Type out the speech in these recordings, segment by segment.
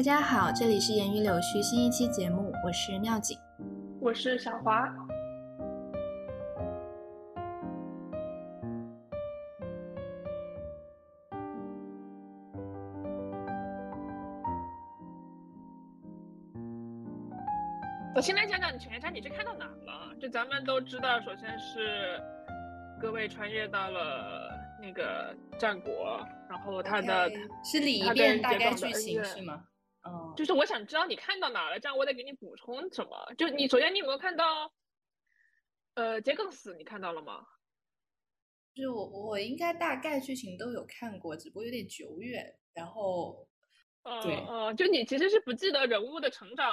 大家好，这里是言语柳絮新一期节目，我是妙景，我是小华。我先来讲讲《犬夜叉》，你是看到哪了？就咱们都知道，首先是各位穿越到了那个战国，然后他的是理一遍大概剧情是吗？哦，就是我想知道你看到哪了，这样我得给你补充什么。就你首先你有没有看到，呃，杰克死你看到了吗？就是我我应该大概剧情都有看过，只不过有点久远。然后，对，呃，就你其实是不记得人物的成长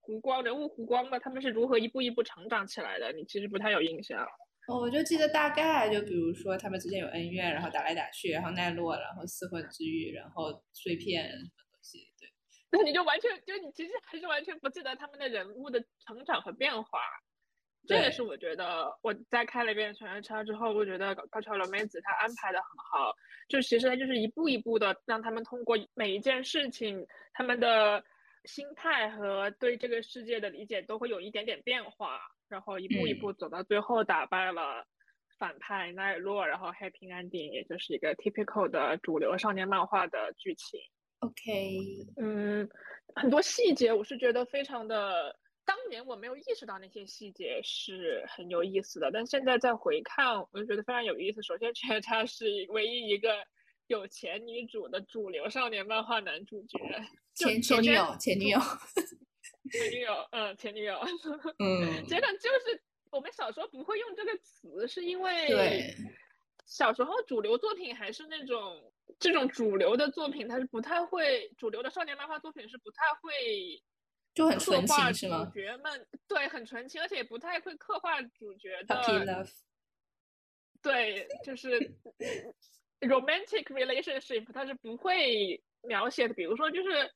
弧光，人物弧光吧他们是如何一步一步成长起来的，你其实不太有印象。哦，我就记得大概，就比如说他们之间有恩怨，然后打来打去，然后奈落，然后四魂之玉，然后碎片什么东西，对。那你就完全就你其实还是完全不记得他们的人物的成长和变化，这也是我觉得我在看了一遍《犬夜叉》之后，我觉得高桥留美子她安排的很好，就其实她就是一步一步的让他们通过每一件事情，他们的心态和对这个世界的理解都会有一点点变化，然后一步一步走到最后打败了反派奈落，然后 happy ending，也就是一个 typical 的主流少年漫画的剧情。OK，嗯，很多细节我是觉得非常的，当年我没有意识到那些细节是很有意思的，但现在再回看，我就觉得非常有意思。首先，犬夜叉是唯一一个有前女主的主流少年漫画男主角，前前女友，前女友，前女友，嗯，前女友，嗯，真的就是我们小时候不会用这个词，是因为对。小时候主流作品还是那种。这种主流的作品，它是不太会主流的少年漫画作品是不太会就很纯情是吗？主角们对很纯情，而且也不太会刻画主角的。Happy love。对，就是 romantic relationship，它是不会描写的。比如说，就是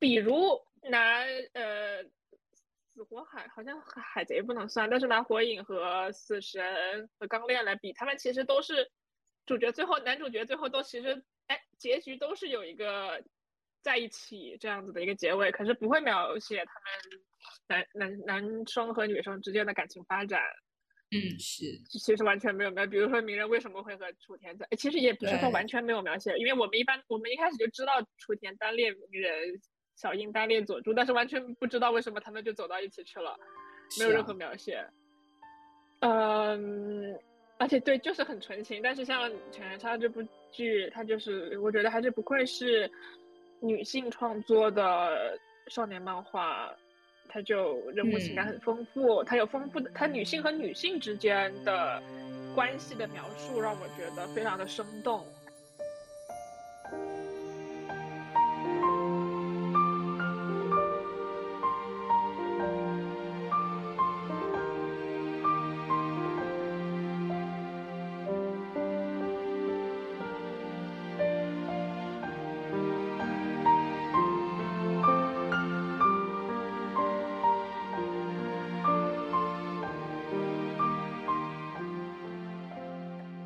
比如拿呃死火海，好像海贼不能算，但是拿火影和死神和钢炼来比，他们其实都是。主角最后，男主角最后都其实，哎，结局都是有一个在一起这样子的一个结尾，可是不会描写他们男男男生和女生之间的感情发展。嗯，是，其实完全没有描。比如说鸣人为什么会和楚田在，其实也不是说完全没有描写，因为我们一般我们一开始就知道楚田单恋鸣人，小樱单恋佐助，但是完全不知道为什么他们就走到一起去了，没有任何描写。嗯。而且对，就是很纯情。但是像《犬夜叉》这部剧，它就是我觉得还是不愧是女性创作的少年漫画，它就人物情感很丰富，它有丰富的，它女性和女性之间的关系的描述，让我觉得非常的生动。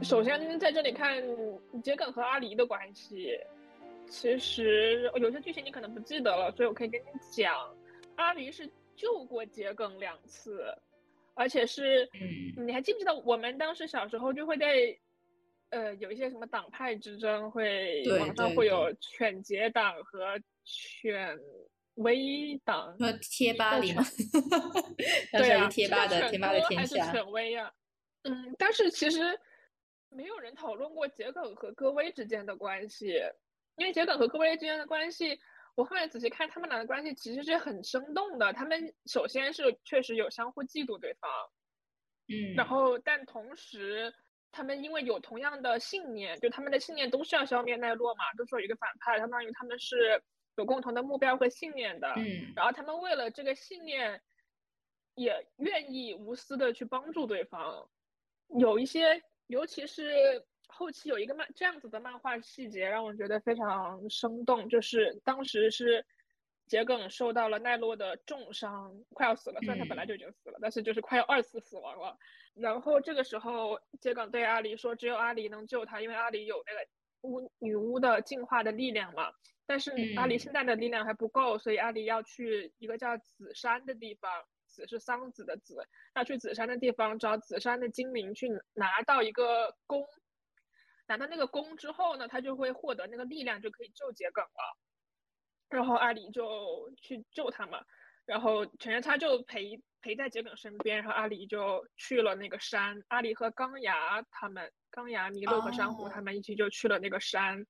首先，在这里看桔梗和阿离的关系，其实有些剧情你可能不记得了，所以我可以跟你讲，阿离是救过桔梗两次，而且是，你还记不记得我们当时小时候就会在，呃，有一些什么党派之争，会网上会有犬桔党和犬威党，贴吧里吗？对啊，贴吧的贴吧的天下，还是犬威啊？嗯，但是其实。没有人讨论过桔梗和戈薇之间的关系，因为桔梗和戈薇之间的关系，我后面仔细看他们俩的关系其实是很生动的。他们首先是确实有相互嫉妒对方，嗯，然后但同时他们因为有同样的信念，就他们的信念都是要消灭奈落嘛，都是有一个反派，相当于他们是有共同的目标和信念的，嗯，然后他们为了这个信念，也愿意无私的去帮助对方，有一些。尤其是后期有一个漫这样子的漫画细节，让我觉得非常生动。就是当时是桔梗受到了奈落的重伤，快要死了。虽然他本来就已经死了，但是就是快要二次死亡了。然后这个时候，桔梗对阿离说：“只有阿离能救他，因为阿离有那个巫女巫的进化的力量嘛。”但是阿离现在的力量还不够，所以阿离要去一个叫紫山的地方，紫是桑子的子，要去紫山的地方找紫山的精灵去拿到一个弓，拿到那个弓之后呢，他就会获得那个力量，就可以救桔梗了。然后阿离就去救他嘛，然后犬夜叉就陪陪在桔梗身边，然后阿离就去了那个山，阿离和钢牙他们，钢牙、麋鹿和珊瑚他们一起就去了那个山。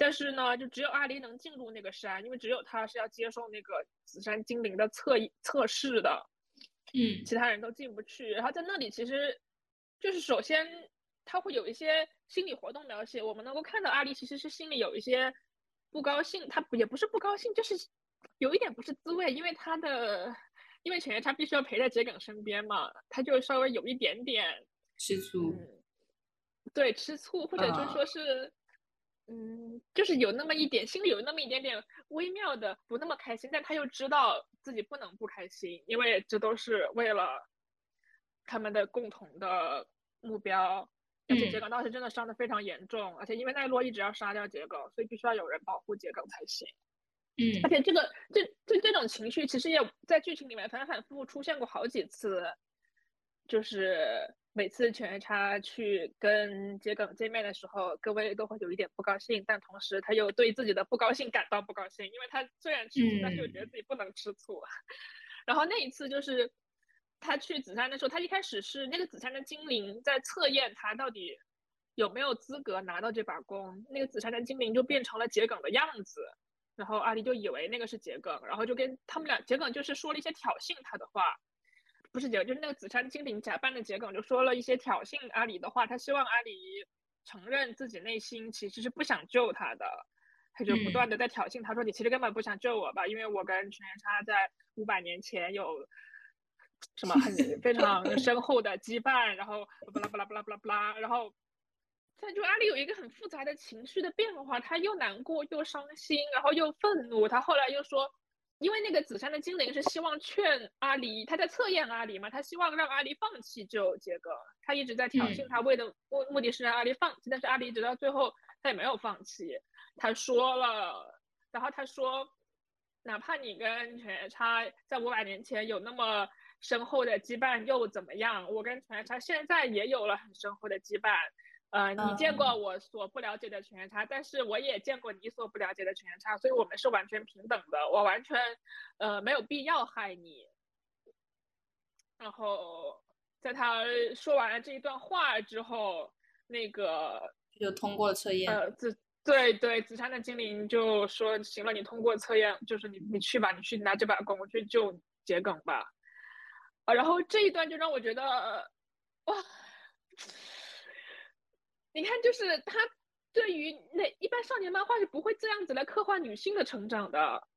但是呢，就只有阿离能进入那个山，因为只有他是要接受那个紫山精灵的测测试的，嗯，其他人都进不去。然后在那里，其实就是首先他会有一些心理活动描写，我们能够看到阿离其实是心里有一些不高兴，他也不是不高兴，就是有一点不是滋味，因为他的因为犬夜叉必须要陪在桔梗身边嘛，他就稍微有一点点吃醋，对，吃醋，或者就说是。嗯，就是有那么一点，心里有那么一点点微妙的不那么开心，但他又知道自己不能不开心，因为这都是为了他们的共同的目标。而且桔梗当时真的伤的非常严重，而且因为奈落一直要杀掉桔梗，所以必须要有人保护桔梗才行。嗯，而且这个这这这种情绪其实也在剧情里面反反复复出现过好几次，就是。每次犬夜叉去跟桔梗见面的时候，各位都会有一点不高兴，但同时他又对自己的不高兴感到不高兴，因为他虽然吃醋，但是又觉得自己不能吃醋。然后那一次就是他去紫山的时候，他一开始是那个紫山的精灵在测验他到底有没有资格拿到这把弓，那个紫山的精灵就变成了桔梗的样子，然后阿离就以为那个是桔梗，然后就跟他们俩桔梗就是说了一些挑衅他的话。不是桔梗，就是那个紫山精灵假扮的桔梗，就说了一些挑衅阿里的话。他希望阿里承认自己内心其实是不想救他的，他就不断的在挑衅他说：“你其实根本不想救我吧？因为我跟犬夜叉在五百年前有什么很 非常深厚的羁绊。”然后巴拉巴拉巴拉巴拉巴拉，然后他就阿里有一个很复杂的情绪的变化，他又难过又伤心，然后又愤怒。他后来又说。因为那个紫山的精灵是希望劝阿离，他在测验阿离嘛，他希望让阿离放弃救杰哥，他一直在挑衅他，为的目目的是让阿离放弃，但是阿离直到最后他也没有放弃，他说了，然后他说，哪怕你跟犬夜叉在五百年前有那么深厚的羁绊又怎么样，我跟犬夜叉现在也有了很深厚的羁绊。呃，你见过我所不了解的犬夜叉，但是我也见过你所不了解的犬夜叉，所以我们是完全平等的。我完全，呃，没有必要害你。然后，在他说完了这一段话之后，那个就通过测验。呃，紫对对，紫山的精灵就说：“行了，你通过测验，就是你你去吧，你去拿这把弓去救桔梗吧。”啊，然后这一段就让我觉得，哇。你看，就是他对于那一般少年漫画是不会这样子来刻画女性的成长的，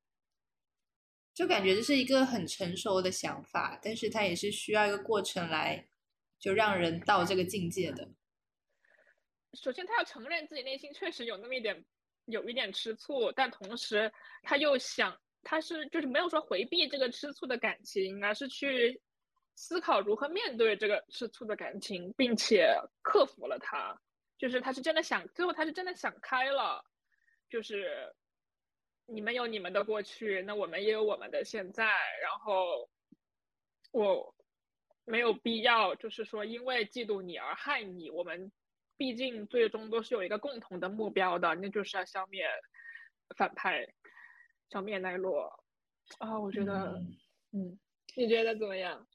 就感觉这是一个很成熟的想法，但是他也是需要一个过程来就让人到这个境界的。首先，他要承认自己内心确实有那么一点有一点吃醋，但同时他又想，他是就是没有说回避这个吃醋的感情，而是去思考如何面对这个吃醋的感情，并且克服了它。就是他是真的想，最后他是真的想开了，就是你们有你们的过去，那我们也有我们的现在，然后我没有必要，就是说因为嫉妒你而害你，我们毕竟最终都是有一个共同的目标的，那就是要消灭反派，消灭奈落啊，我觉得，嗯，你觉得怎么样？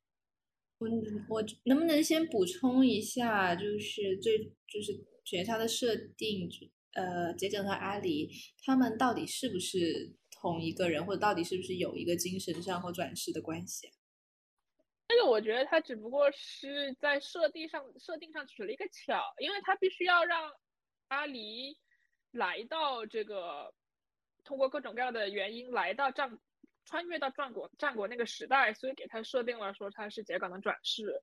我我能不能先补充一下，就是最就是。选他的设定，呃，桔梗和阿离他们到底是不是同一个人，或者到底是不是有一个精神上或转世的关系？这个我觉得他只不过是在设定上设定上取了一个巧，因为他必须要让阿离来到这个，通过各种各样的原因来到战，穿越到战国战国那个时代，所以给他设定了说他是桔梗的转世，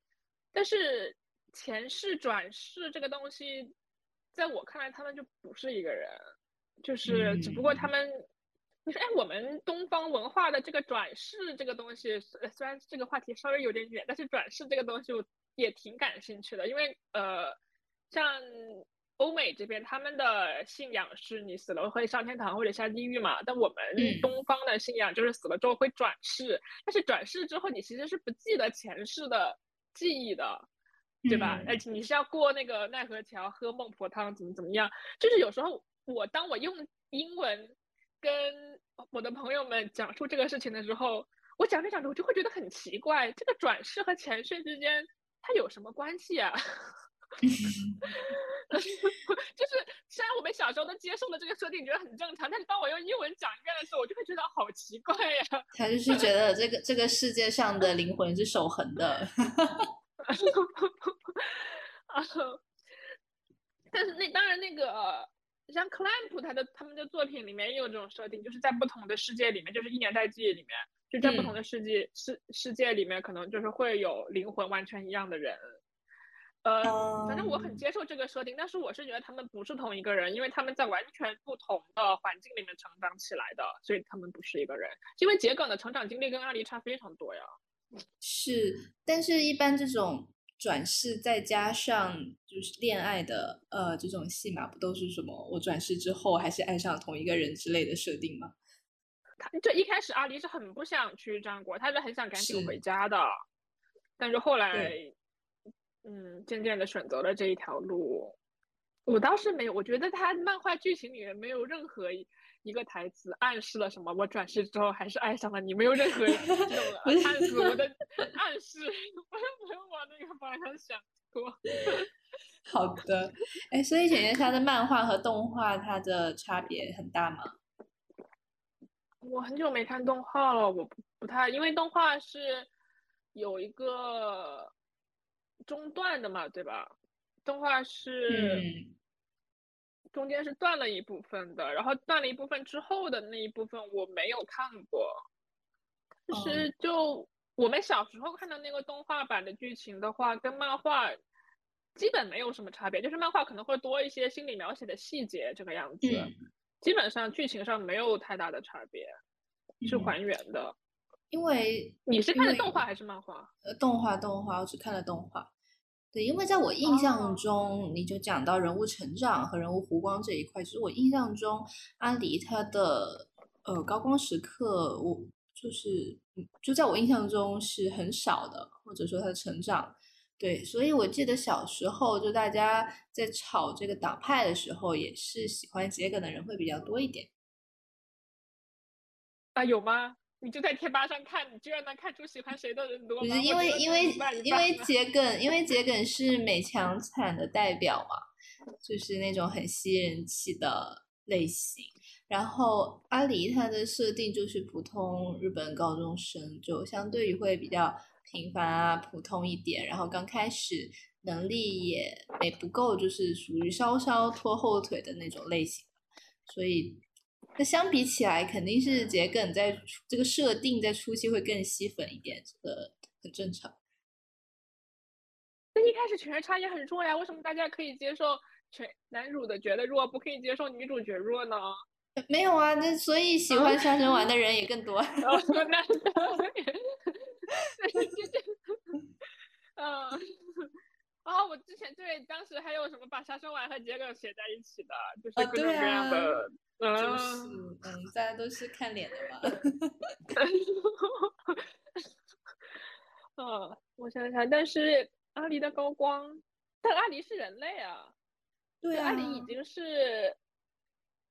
但是前世转世这个东西。在我看来，他们就不是一个人，就是只不过他们，你说，哎，我们东方文化的这个转世这个东西，虽然这个话题稍微有点远，但是转世这个东西我也挺感兴趣的，因为呃，像欧美这边他们的信仰是你死了会上天堂或者下地狱嘛，但我们嗯。东方的信仰就是死了之后会转世，但是转世之后你其实是不记得前世的记忆的，对吧？嗯而且你是要过那个奈何桥、喝孟婆汤，怎么怎么样？就是有时候我当我用英文跟我的朋友们讲述这个事情的时候，我讲着讲着我就会觉得很奇怪，这个转世和前世之间它有什么关系啊？就是虽然我们小时候都接受了这个设定，觉得很正常，但是当我用英文讲一遍的时候，我就会觉得好奇怪呀、他就是觉得这个这个世界上的灵魂是守恒的。啊，但是那当然那个像 clamp 他的他们的作品里面也有这种设定，就是在不同的世界里面，就是一年代记忆里面，就在不同嗯的世界、世世界里面，可能就是会有灵魂完全一样的人。呃，反正我很嗯接受这个设定，但是我是觉得他们不是同一个人，因为他们在完全不同的环境里面成长起来的，所以他们不是一个人。因为桔梗的成长经历跟阿离差非常多呀。是，但是一般这种转世再加上就是恋爱的呃这种戏码，不都是什么我转世之后还是爱上同一个人之类的设定吗？他这一开始阿离是很不想去战国，他是很想赶紧回家的，但是后来，嗯，渐渐的选择了这一条路。我倒是没有，我觉得他漫画剧情里面没有任何一一个台词暗示了什么，我转世之后还是爱上了你，没有任何这种暗示，我的暗示，我也没有往那个方向想过。好的，哎，所以姐姐，它的漫画和动画它的差别很大吗？我很久没看动画了，我不不太，因为动画是有一个中断的嘛，对吧？动画是嗯中间是断了一部分的，然后断了一部分之后的那一部分我没有看过，但哦是就我们小时候看的那个动画版的剧情的话，跟漫画基本没有什么差别，就是漫画可能会多一些心理描写的细节这个样子。嗯基本上剧情上没有太大的差别，是嗯还原的。因为你是看的动画还是漫画？呃，动画动画，我只看了动画。对，因为在我印象哦中，你就讲到人物成长和人物弧光这一块，其实我印象中阿离他的呃高光时刻，我就是嗯就在我印象中是很少的，或者说他的成长。对，所以我记得小时候就大家在吵这个党派的时候，也是喜欢桔梗的人会比较多一点。啊，有吗？你就在贴吧上看，你居然能看出喜欢谁的人多吗？不是因为因为因为桔梗，因为桔梗是美强惨的代表嘛，就是那种很吸人气的类型。然后阿离他的设定就是普通日本高中生，就相对于会比较平凡啊、普通一点。然后刚开始能力也也不够，就是属于稍稍拖后腿的那种类型。所以，那相比起来，肯定是桔梗在这个设定在初期会更吸粉一点，这个很正常。那一开始犬夜叉也很弱呀，为什么大家可以接受全男主的觉得弱，不可以接受女主角弱呢？没有啊，那所以喜欢杀生丸的人也更多。然后说那嗯，哦，我之前对当时还有什么把杀生丸和桔梗写在一起的，就是啊各种各样的，就是嗯，嗯，大家都是看脸的嘛。嗯，我想想，但是阿狸的高光，但阿狸是人类啊，对啊，阿狸已经是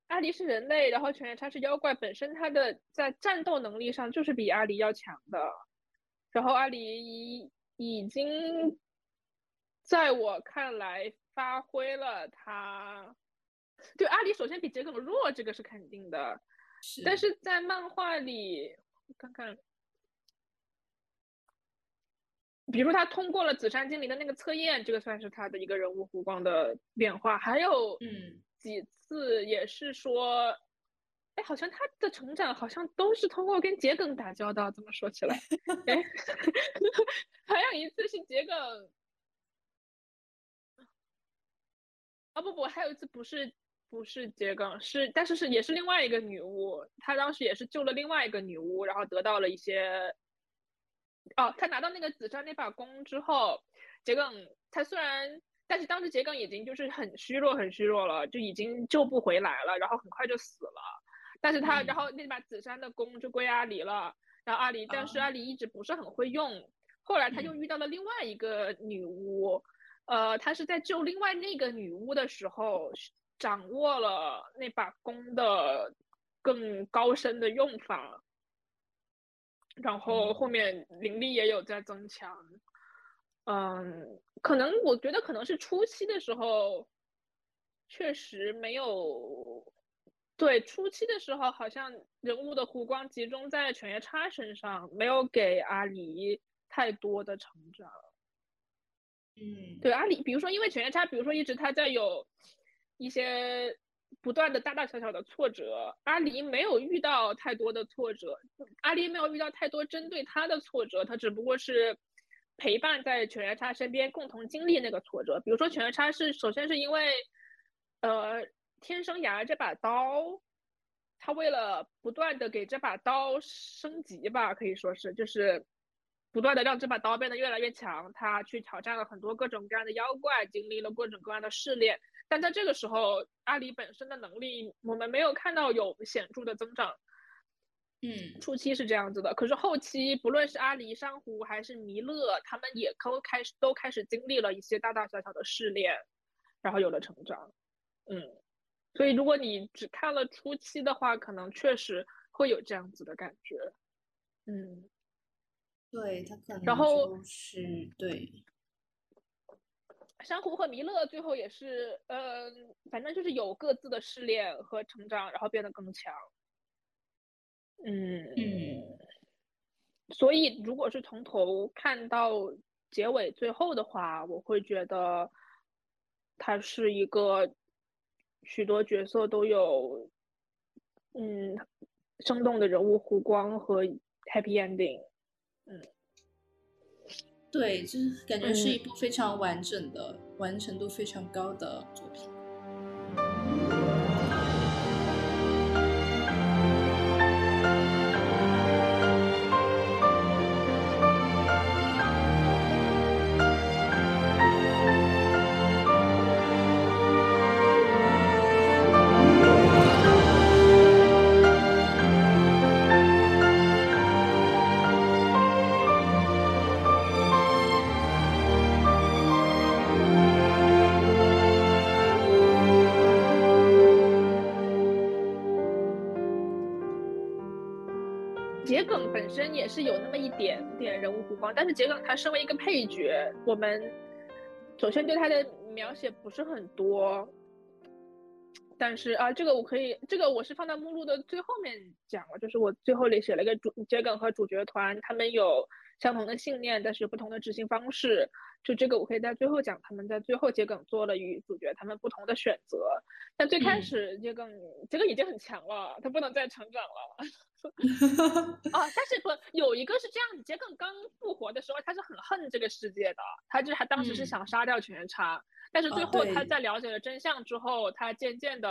阿狸是人类，然后犬夜叉是妖怪，本身他的在战斗能力上就是比阿狸要强的。然后阿狸已已经在我看来发挥了他，就阿里首先比桔梗弱，这个是肯定的。是但是在漫画里，我看看，比如他通过了紫山精灵的那个测验，这个算是他的一个人物弧光的变化。还有嗯几次也是说，哎，好像他的成长好像都是通过跟桔梗打交道。这么说起来，哎，还有一次是桔梗，啊不不，还有一次不是不是桔梗，是但是是也是另外一个女巫，她当时也是救了另外一个女巫，然后得到了一些，哦，她拿到那个紫杉那把弓之后，桔梗她虽然但是当时桔梗已经就是很虚弱，很虚弱了，就已经救不回来了，然后很快就死了。但是他，然后那把紫杉的弓就归阿离了。然后阿离，但是阿离一直不是很会用。后来他又遇到了另外一个女巫，呃，他是在救另外那个女巫的时候，掌握了那把弓的更高深的用法。然后后面灵力也有在增强。嗯，可能我觉得可能是初期的时候，确实没有，对初期的时候好像人物的弧光集中在犬夜叉身上，没有给阿离太多的成长。嗯，对阿离，比如说因为犬夜叉，比如说一直他在有一些不断的大大小小的挫折，阿离没有遇到太多的挫折，阿离没有遇到太多针对他的挫折，他只不过是。陪伴在犬夜叉身边，共同经历那个挫折。比如说，犬夜叉是首先是因为，呃，天生牙这把刀，他为了不断的给这把刀升级吧，可以说是就是不断的让这把刀变得越来越强，他去挑战了很多各种各样的妖怪，经历了各种各样的试炼。但在这个时候，阿里本身的能力，我们没有看到有显著的增长。嗯，初期是这样子的，可是后期不论是阿里、珊瑚还是弥勒，他们也都开始都开始经历了一些大大小小的试炼，然后有了成长。嗯，所以如果你只看了初期的话，可能确实会有这样子的感觉。嗯，对他可能然后是对珊瑚和弥勒最后也是，呃，反正就是有各自的试炼和成长，然后变得更强。嗯嗯，所以如果是从头看到结尾最后的话，我会觉得它是一个许多角色都有嗯生动的人物弧光和 happy ending。嗯，对，就是感觉是一部非常完整的、完成度非常高的作品。桔梗本身也是有那么一点点人物弧光，但是桔梗他身为一个配角，我们首先对他的描写不是很多。但是啊，这个我可以，这个我是放在目录的最后面讲了，就是我最后里写了一个主桔梗和主角团，他们有相同的信念，但是有不同的执行方式。就这个我可以在最后讲，他们在最后桔梗做了与主角他们不同的选择。但最开始桔梗桔梗已经很强了，他不能再成长了。啊，但是不有一个是这样，桔梗刚复活的时候，他是很恨这个世界的，他就是他当时是想杀掉犬夜叉，但是最后他在了解了真相之后，他渐渐的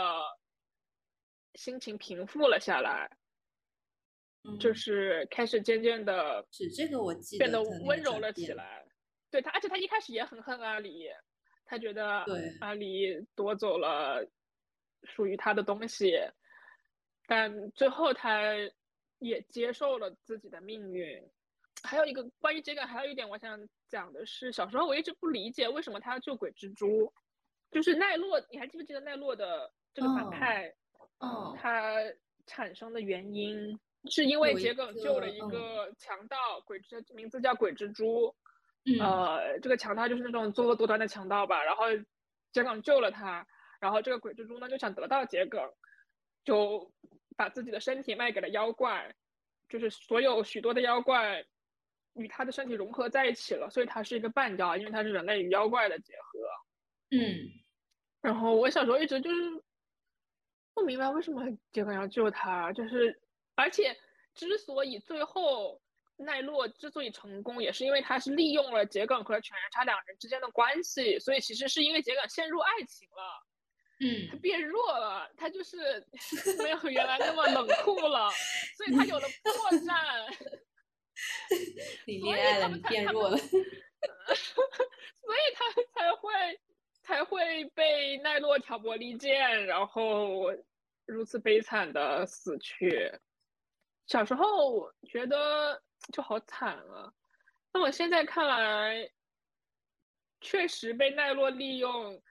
心情平复了下来，就是开始渐渐的，是这个我记得变得温柔了起来。对他，而且他一开始也很恨阿离，他觉得阿离夺走了属于他的东西，但最后他。也接受了自己的命运。还有一个关于这个，还有一点我想讲的是，小时候我一直不理解为什么他要救鬼蜘蛛，就是奈落，你还记不记得奈落的这个反派？嗯，他产生的原因是因为桔梗救了一个强盗，鬼之名字叫鬼蜘蛛。呃，这个强盗就是那种作恶多端的强盗吧。然后桔梗救了他，然后这个鬼蜘蛛呢就想得到桔梗，就。把自己的身体卖给了妖怪，就是所有许多的妖怪与他的身体融合在一起了，所以他是一个半妖，因为他是人类与妖怪的结合。嗯，然后我小时候一直就是不明白为什么桔梗要救他，就是而且之所以最后奈落之所以成功，也是因为他是利用了桔梗和犬夜叉两人之间的关系，所以其实是因为桔梗陷入爱情了。嗯，他变弱了，他就是 没有原来那么冷酷了，所以他有了破绽。你恋爱了，你变弱了，所以他才会才会被奈落挑拨离间，然后如此悲惨的死去。小时候觉得就好惨啊，那我现在看来，确实被奈落利用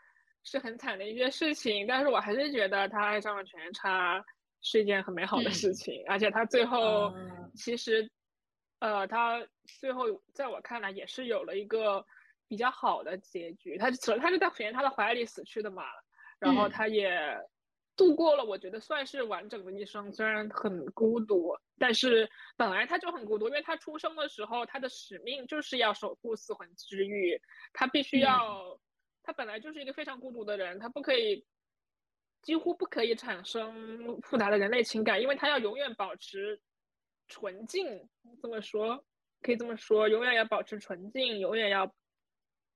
是很惨的一件事情，但是我还是觉得他爱上了全叉是一件很美好的事情，而且他最后其实，呃，他最后在我看来也是有了一个。比较好的结局，他首先他是在全他的怀里死去的嘛，然后他也度过了，我觉得算是完整的一生，虽然很孤独，但是本来他就很孤独，因为他出生的时候他的使命就是要守护四魂之玉，他必须要，他本来就是一个非常孤独的人，他不可以，几乎不可以产生复杂的人类情感，因为他要永远保持纯净，这么说可以这么说，永远要保持纯净，永远要。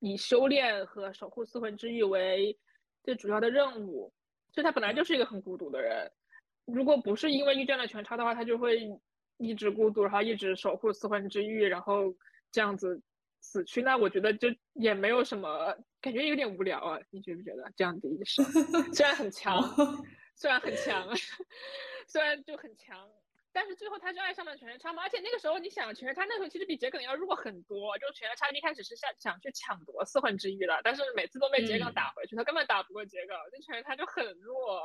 以修炼和守护四魂之玉为最主要的任务，所以他本来就是一个很孤独的人。如果不是因为遇见了全超的话，他就会一直孤独，然后一直守护四魂之玉，然后这样子死去。那我觉得就也没有什么，感觉有点无聊啊。你觉不觉得这样的一生 虽然很强，虽然很强，虽然就很强。但是最后他就爱上了犬夜叉嘛，而且那个时候你想，犬夜叉那时候其实比桔梗要弱很多。就犬夜叉一开始是想想去抢夺四魂之玉的，但是每次都被桔梗打回去，他根本打不过桔梗，那犬夜叉就很弱。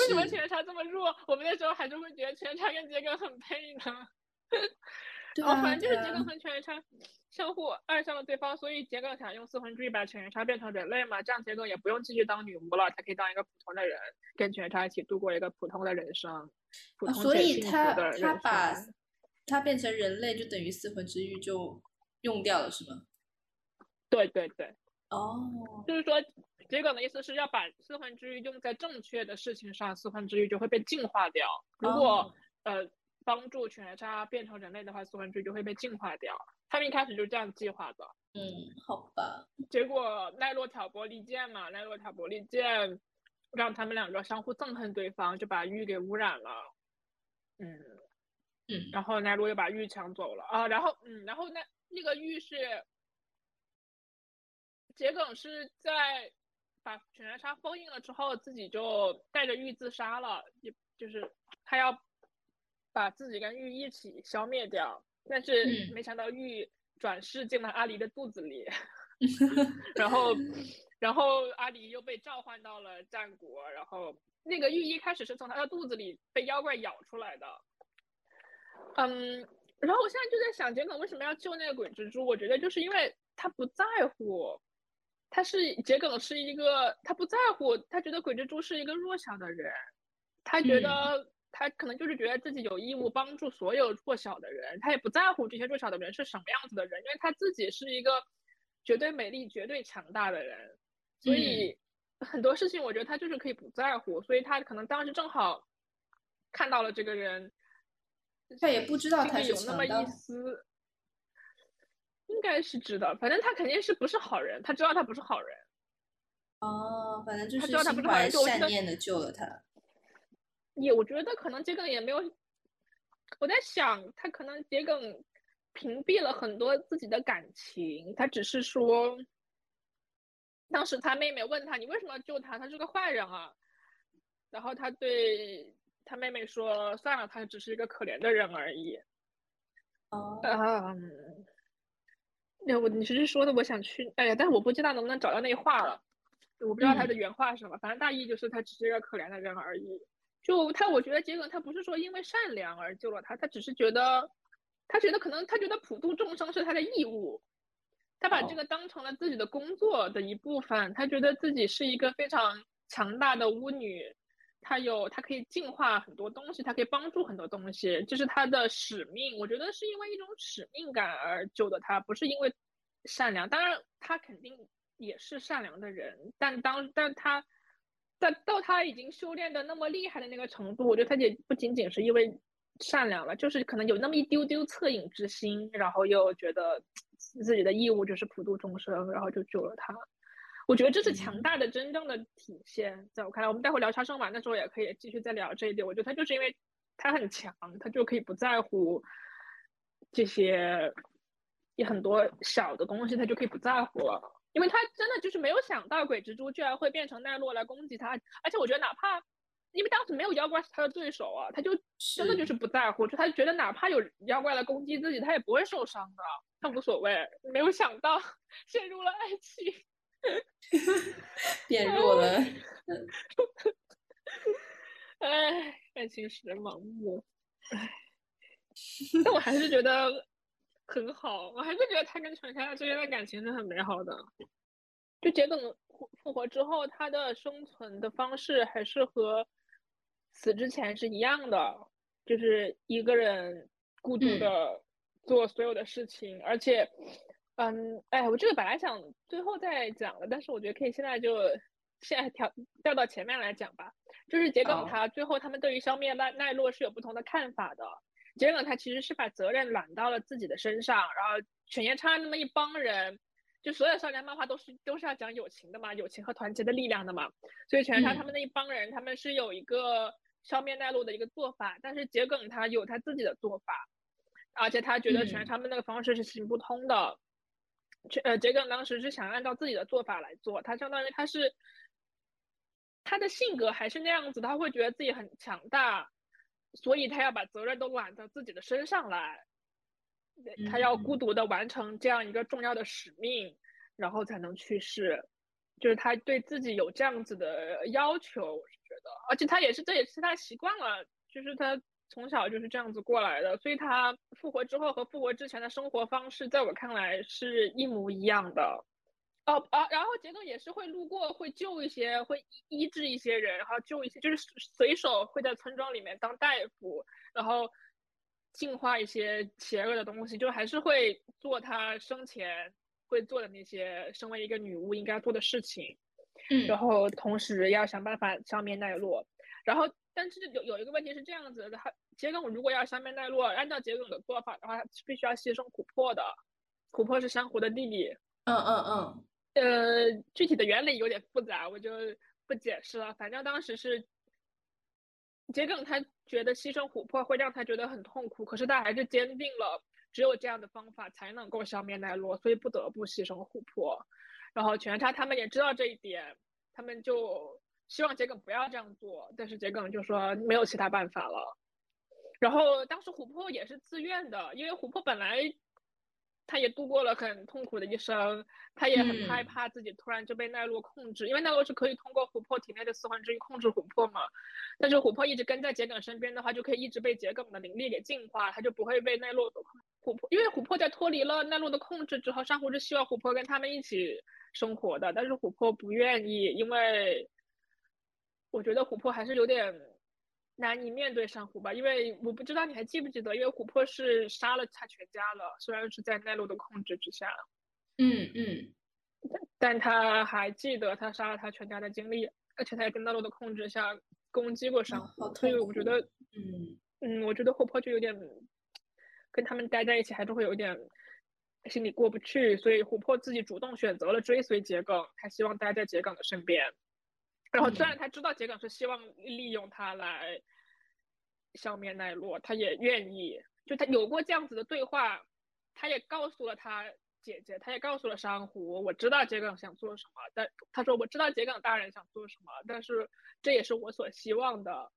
为什么犬夜叉这么弱？我们那时候还是会觉得犬夜叉跟桔梗很配呢。对啊，反正就是桔梗和犬夜叉相互爱上了对方，所以桔梗想用四魂之玉把犬夜叉变成人类嘛，这样桔梗也不用继续当女巫了，他可以当一个普通的人，跟犬夜叉一起度过一个普通的人生。所以他他把他变成人类，就等于四分之一就用掉了，是吗？对对对。哦。就是说，桔梗的意思是要把四分之一用在正确的事情上，四分之一就会被净化掉。如果呃帮助犬夜叉变成人类的话，四分之一就会被净化掉。他们一开始就这样计划的。嗯，好吧。结果奈落挑拨离间嘛，奈落挑拨离间。让他们两个相互憎恨对方，就把玉给污染了。嗯嗯，然后奈落又把玉抢走了啊。然后嗯，然后那那个玉是桔梗是在把犬夜叉封印了之后，自己就带着玉自杀了，也就是他要把自己跟玉一起消灭掉。但是没想到玉转世进了阿离的肚子里，然后。然后阿离又被召唤到了战国，然后那个玉一开始是从他的肚子里被妖怪咬出来的，嗯，然后我现在就在想，桔梗为什么要救那个鬼蜘蛛？我觉得就是因为他不在乎，他是桔梗是一个他不在乎，他觉得鬼蜘蛛是一个弱小的人，他觉得他可能就是觉得自己有义务帮助所有弱小的人，他也不在乎这些弱小的人是什么样子的人，因为他自己是一个绝对美丽、绝对强大的人。所以很多事情，我觉得他就是可以不在乎，所以他可能当时正好看到了这个人，他也不知道他有那么一丝，应该是知道，反正他肯定是不是好人，他知道他不是好人。哦，反正就是心怀善念的救了他。也我觉得可能桔梗也没有，我在想他可能桔梗屏蔽了很多自己的感情，他只是说。当时他妹妹问他：“你为什么要救他？他是个坏人啊！”然后他对他妹妹说：“算了，他只是一个可怜的人而已。”哦，嗯，那我你是说的，我想去，哎呀，但是我不知道能不能找到那话了，我不知道他的原话是什么，反正大意就是他只是一个可怜的人而已。就他，我觉得结果他不是说因为善良而救了他，他只是觉得，他觉得可能他觉得普度众生是他的义务。他把这个当成了自己的工作的一部分，他觉得自己是一个非常强大的巫女，他有他可以净化很多东西，他可以帮助很多东西，这是他的使命。我觉得是因为一种使命感而救的他，不是因为善良。当然，他肯定也是善良的人，但当但他，但到他已经修炼的那么厉害的那个程度，我觉得他也不仅仅是因为善良了，就是可能有那么一丢丢恻隐之心，然后又觉得。自己的义务就是普度众生，然后就救了他。我觉得这是强大的真正的体现。在我看来，我们待会聊杀生完的时候也可以继续再聊这一点。我觉得他就是因为他很强，他就可以不在乎这些，也很多小的东西，他就可以不在乎了。因为他真的就是没有想到鬼蜘蛛居然会变成奈落来攻击他，而且我觉得哪怕因为当时没有妖怪是他的对手啊，他就真的就是不在乎，就他觉得哪怕有妖怪来攻击自己，他也不会受伤的，他无所谓。没有想到陷入了爱情，变弱了。哎，爱情使人盲目。哎，但我还是觉得很好，我还是觉得他跟犬夏之间的感情是很美好的。就桔梗复复活之后，他的生存的方式还是和死之前是一样的，就是一个人孤独的做所有的事情，而且，嗯，哎，我这个本来想最后再讲的，但是我觉得可以现在就现在调调到前面来讲吧。就是桔梗他最后他们对于消灭奈奈落是有不同的看法的。桔梗他其实是把责任揽到了自己的身上，然后犬夜叉那么一帮人。就所有少年漫画都是都是要讲友情的嘛，友情和团结的力量的嘛。所以犬夜叉他们那一帮人，他们是有一个消灭奈落的一个做法，但是桔梗他有他自己的做法，而且他觉得全他们那个方式是行不通的。呃，桔梗当时是想按照自己的做法来做，他相当于他是他的性格还是那样子，他会觉得自己很强大，所以他要把责任都揽到自己的身上来。他要孤独的完成这样一个重要的使命，然后才能去世，就是他对自己有这样子的要求，得，而且他也是，这也是他习惯了，就是他从小就是这样子过来的，所以他复活之后和复活之前的生活方式，在我看来是一模一样的。哦啊，然后杰克也是会路过，会救一些，会医治一些人，然后救一些，就是随手会在村庄里面当大夫，然后。净化一些邪恶的东西，就还是会做他生前会做的那些身为一个女巫应该做的事情，嗯，然后同时要想办法消灭奈落，然后但是有有一个问题是这样子的，他桔梗如果要消灭奈落，按照桔梗的做法的话，是必须要牺牲琥珀的，琥珀是珊瑚的弟弟，嗯嗯嗯，呃，具体的原理有点复杂，我就不解释了，反正当时是。桔梗他觉得牺牲琥珀会让他觉得很痛苦，可是他还是坚定了只有这样的方法才能够消灭奈落，所以不得不牺牲琥珀。然后犬叉他们也知道这一点，他们就希望桔梗不要这样做，但是桔梗就说没有其他办法了。然后当时琥珀也是自愿的，因为琥珀本来。他也度过了很痛苦的一生，他也很害怕自己突然就被奈落控制，因为奈落是可以通过琥珀体内的四魂之玉控制琥珀嘛。但是琥珀一直跟在桔梗身边的话，就可以一直被桔梗的灵力给净化，他就不会被奈落所控。琥珀因为琥珀在脱离了奈落的控制之后，珊瑚是希望琥珀跟他们一起生活的，但是琥珀不愿意，因为我觉得琥珀还是有点。难以面对珊瑚吧，因为我不知道你还记不记得，因为琥珀是杀了他全家了，虽然是在奈落的控制之下，嗯嗯，但但他还记得他杀了他全家的经历，而且他也在奈落的控制下攻击过珊瑚，所以我觉得，嗯嗯，我觉得琥珀就有点跟他们待在一起还是会有点心里过不去，所以琥珀自己主动选择了追随桔梗，他希望待在桔梗的身边。然后虽然他知道桔梗是希望利用他来消灭奈落，他也愿意，就他有过这样子的对话，他也告诉了他姐姐，他也告诉了珊瑚，我知道桔梗想做什么，但他说我知道桔梗大人想做什么，但是这也是我所希望的。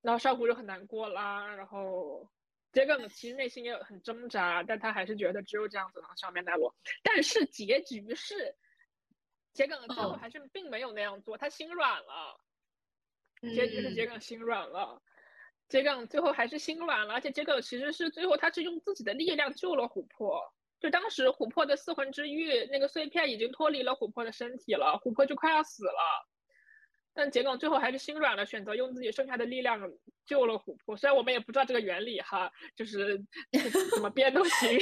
然后珊瑚就很难过啦，然后桔梗其实内心也有很挣扎，但他还是觉得只有这样子能消灭奈落，但是结局是。桔梗最后还是并没有那样做，他心软了。结局是桔梗心软了，桔梗最后还是心软了，而且桔梗其实是最后他是用自己的力量救了琥珀。就当时琥珀的四魂之玉那个碎片已经脱离了琥珀的身体了，琥珀就快要死了，但桔梗最后还是心软了，选择用自己剩下的力量救了琥珀。虽然我们也不知道这个原理哈，就是 怎么编都行。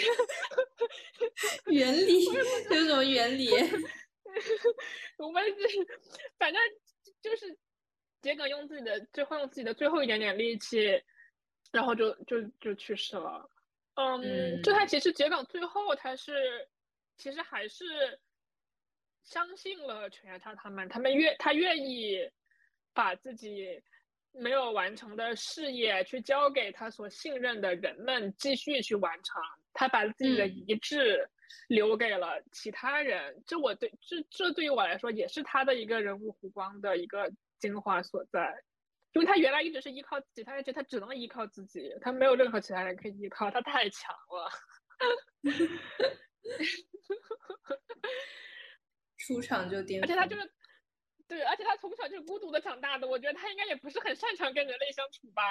原理有什么原理？我们就是，反正就是桔梗用自己的最后用自己的最后一点点力气，然后就就就去世了。嗯，就他其实桔梗最后他是其实还是相信了犬夜叉他们，他们愿他愿意把自己没有完成的事业去交给他所信任的人们继续去完成，他把自己的遗志留给了其他人。这我对这这对于我来说也是他的一个人物弧光的一个精华所在，因为他原来一直是依靠自己，他觉得他只能依靠自己，他没有任何其他人可以依靠，他太强了。出场就巅而且他就是，对，而且他从小就是孤独的长大的，我觉得他应该也不是很擅长跟人类相处吧。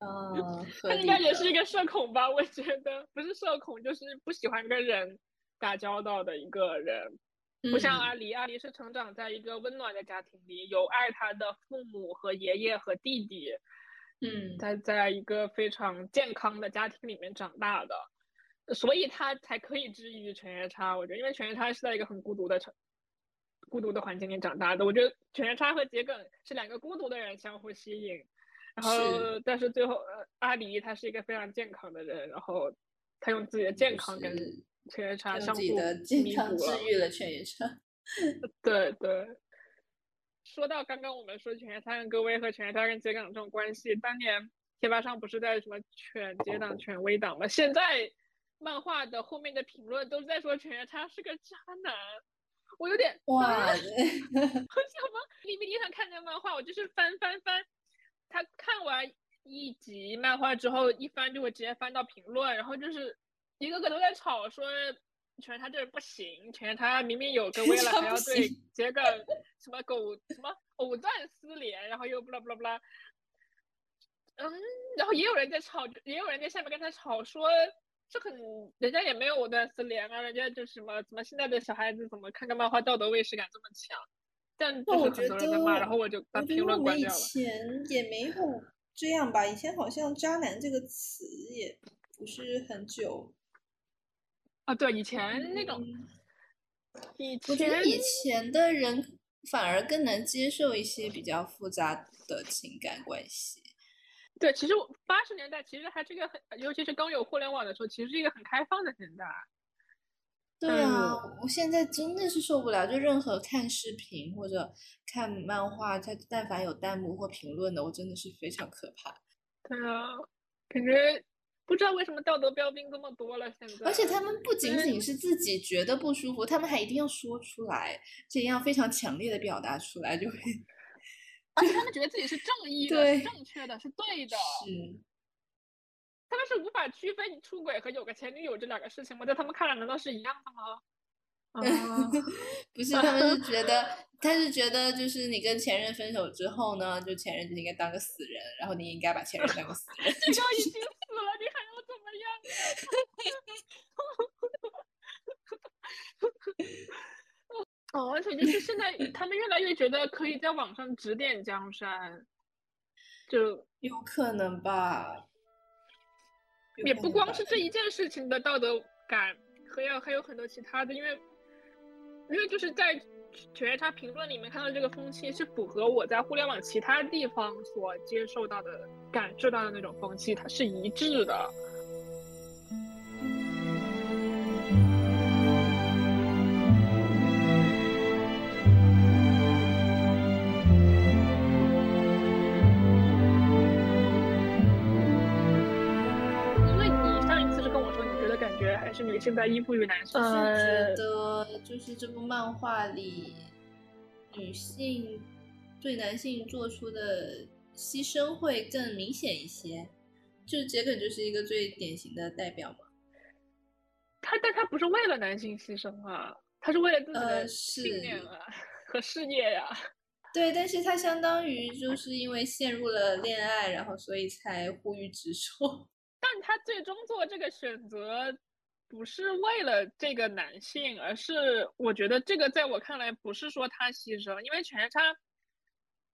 嗯，他应该也是一个社恐吧？我觉得不是社恐，就是不喜欢跟人打交道的一个人。不像阿离，阿离是成长在一个温暖的家庭里，有爱他的父母和爷爷和弟弟。嗯，他在一个非常健康的家庭里面长大的，所以他才可以治愈犬夜叉。我觉得，因为犬夜叉是在一个很孤独的城孤独的环境里长大的。我觉得犬夜叉和桔梗是两个孤独的人相互吸引。然后，但是最后，呃，阿离他是一个非常健康的人，然后他用自己的健康跟犬夜叉相互弥补了，治愈了犬夜叉。对对。说到刚刚我们说犬夜叉跟戈威和犬夜叉跟桔梗这种关系，当年贴吧上不是在什么犬结党、犬威党吗？现在漫画的后面的评论都在说犬夜叉是个渣男，我有点哇！我想吗？DVD 上看见漫画，我就是翻翻翻。他看完一集漫画之后，一翻就会直接翻到评论，然后就是一个个都在吵，说犬夜叉这人不行，犬夜叉明明有个 为了还要对桔梗什么狗什么藕断丝连，然后又不啦不啦不啦，嗯，然后也有人在吵，也有人在下面跟他吵，说这很人家也没有藕断丝连啊，人家就什么怎么现在的小孩子怎么看个漫画道德卫士感这么强。但我觉得，然后我就把评论关掉了。以前也没有这样吧？以前好像“渣男”这个词也不是很久。啊，对，以前那种，以前我觉得以前的人反而更能接受一些比较复杂的情感关系。对，其实八十年代其实还是一个很，尤其是刚有互联网的时候，其实是一个很开放的年代。对啊，我现在真的是受不了，就任何看视频或者看漫画，它但凡有弹幕或评论的，我真的是非常可怕。对啊，感觉不知道为什么道德标兵这么多了，现在。而且他们不仅仅 是自己觉得不舒服，他们还一定要说出来，这样非常强烈的表达出来，就会。而且他们觉得自己是正 义的，是正确的，是对的。是。他们是无法区分你出轨和有个前女友这两个事情吗？在他们看来，难道是一样的吗？啊，不是，他们是觉得，他是觉得，就是你跟前任分手之后呢，就前任就应该当个死人，然后你应该把前任当个死人。这个已经死了，你还要怎么样？哦，而且就是现在，他们越来越觉得可以在网上指点江山，就有可能吧。也不光是这一件事情的道德感，还有还有很多其他的，因为因为就是在犬夜叉评论里面看到这个风气是符合我在互联网其他地方所接受到的、感受到的那种风气，它是一致的。是女性在依附于男性。是觉得就是这部漫画里，女性对男性做出的牺牲会更明显一些。就是桔梗就是一个最典型的代表嘛。他但他不是为了男性牺牲啊，他是为了自己的信念啊和事业呀。对，但是他相当于就是因为陷入了恋爱，然后所以才呼吁直说。但他最终做这个选择。不是为了这个男性，而是我觉得这个在我看来不是说他牺牲，因为犬夜叉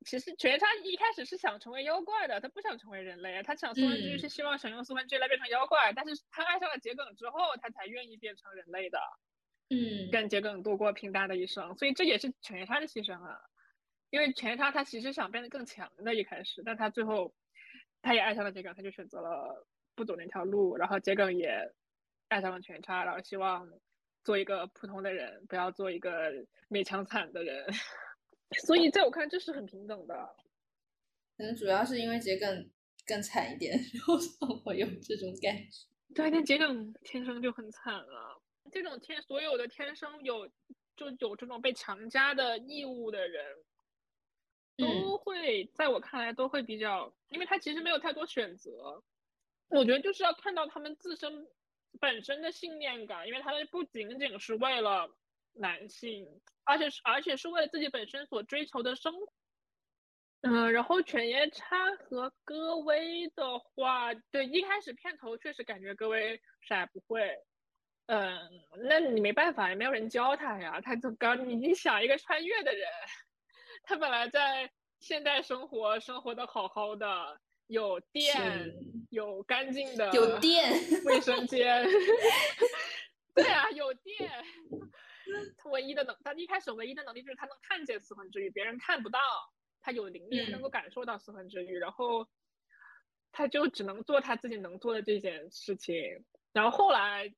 其实犬夜叉一开始是想成为妖怪的，他不想成为人类，他想苏文之是希望想用苏文之玉来变成妖怪，但是他爱上了桔梗之后，他才愿意变成人类的，嗯，跟桔梗度过平淡的一生，所以这也是犬夜叉的牺牲啊，因为犬夜叉他其实想变得更强的，一开始，但他最后他也爱上了桔梗，他就选择了不走那条路，然后桔梗也。爱上了犬叉，然后希望做一个普通的人，不要做一个勉强惨的人。所以在我看，这是很平等的。可能主要是因为桔梗更惨一点，然后让我有这种感觉。对，但桔梗天生就很惨了。这种天所有的天生有就有这种被强加的义务的人，都会在我看来都会比较，因为他其实没有太多选择。我觉得就是要看到他们自身本身的信念感，因为他们不仅仅是为了男性，而且是而且是为了自己本身所追求的生活。嗯，然后犬夜叉和戈薇的话，对，一开始片头确实感觉戈薇啥也不会。嗯，那你没办法，也没有人教他呀。他就刚，你想一个穿越的人，他本来在现代生活生活的好好的，有电，有干净的，有电卫生间。对啊，有电。他唯一的能，他一开始唯一的能力就是他能看见四魂之玉，别人看不到。他有灵力，能够感受到四魂之玉，然后他就只能做他自己能做的这件事情。然后后来，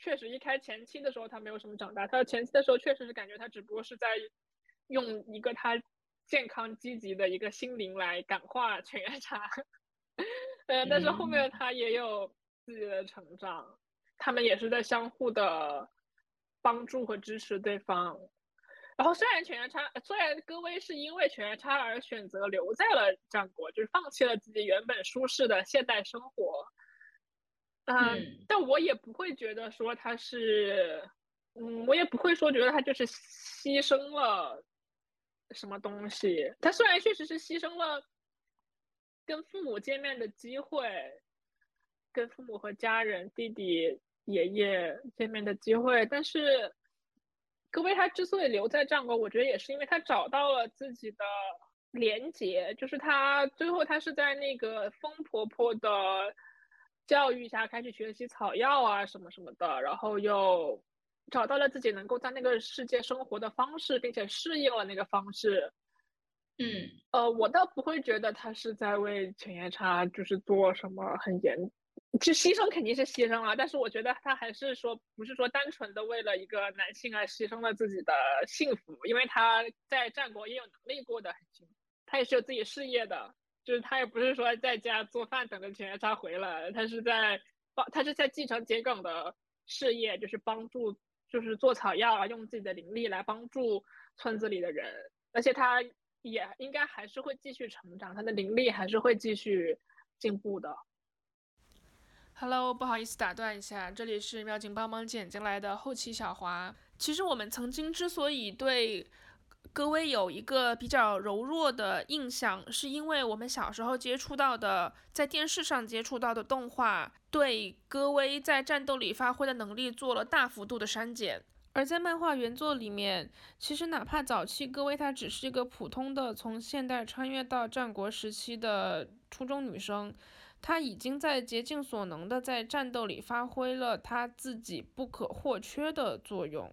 确实一开前期的时候，他没有什么长大。他前期的时候，确实是感觉他只不过是在用一个他健康积极的一个心灵来感化犬夜叉。嗯，但是后面他也有自己的成长，他们也是在相互的帮助和支持对方。然后虽然犬夜叉，虽然戈薇是因为犬夜叉而选择留在了战国，就是放弃了自己原本舒适的现代生活，嗯，但我也不会觉得说他是，嗯，我也不会说觉得他就是牺牲了什么东西。他虽然确实是牺牲了跟父母见面的机会，跟父母和家人、弟弟、爷爷见面的机会，但是。戈薇他之所以留在战国，我觉得也是因为他找到了自己的连结，就是他最后他是在那个风婆婆的教育下开始学习草药啊什么什么的，然后又找到了自己能够在那个世界生活的方式，并且适应了那个方式。嗯，呃，我倒不会觉得他是在为犬夜叉就是做什么很严。就牺牲肯定是牺牲了，但是我觉得他还是说不是说单纯的为了一个男性而牺牲了自己的幸福，因为他在战国也有能力过得很幸福，他也是有自己事业的，就是他也不是说在家做饭等着犬夜叉回来，他是在帮他是在继承桔梗的事业，就是帮助就是做草药啊，用自己的灵力来帮助村子里的人，而且他也应该还是会继续成长，他的灵力还是会继续进步的。Hello，不好意思打断一下，这里是妙景帮忙剪进来的后期小华。其实我们曾经之所以对戈薇有一个比较柔弱的印象，是因为我们小时候接触到的，在电视上接触到的动画，对戈薇在战斗里发挥的能力做了大幅度的删减。而在漫画原作里面，其实哪怕早期戈薇她只是一个普通的从现代穿越到战国时期的初中女生。她已经在竭尽所能的在战斗里发挥了她自己不可或缺的作用，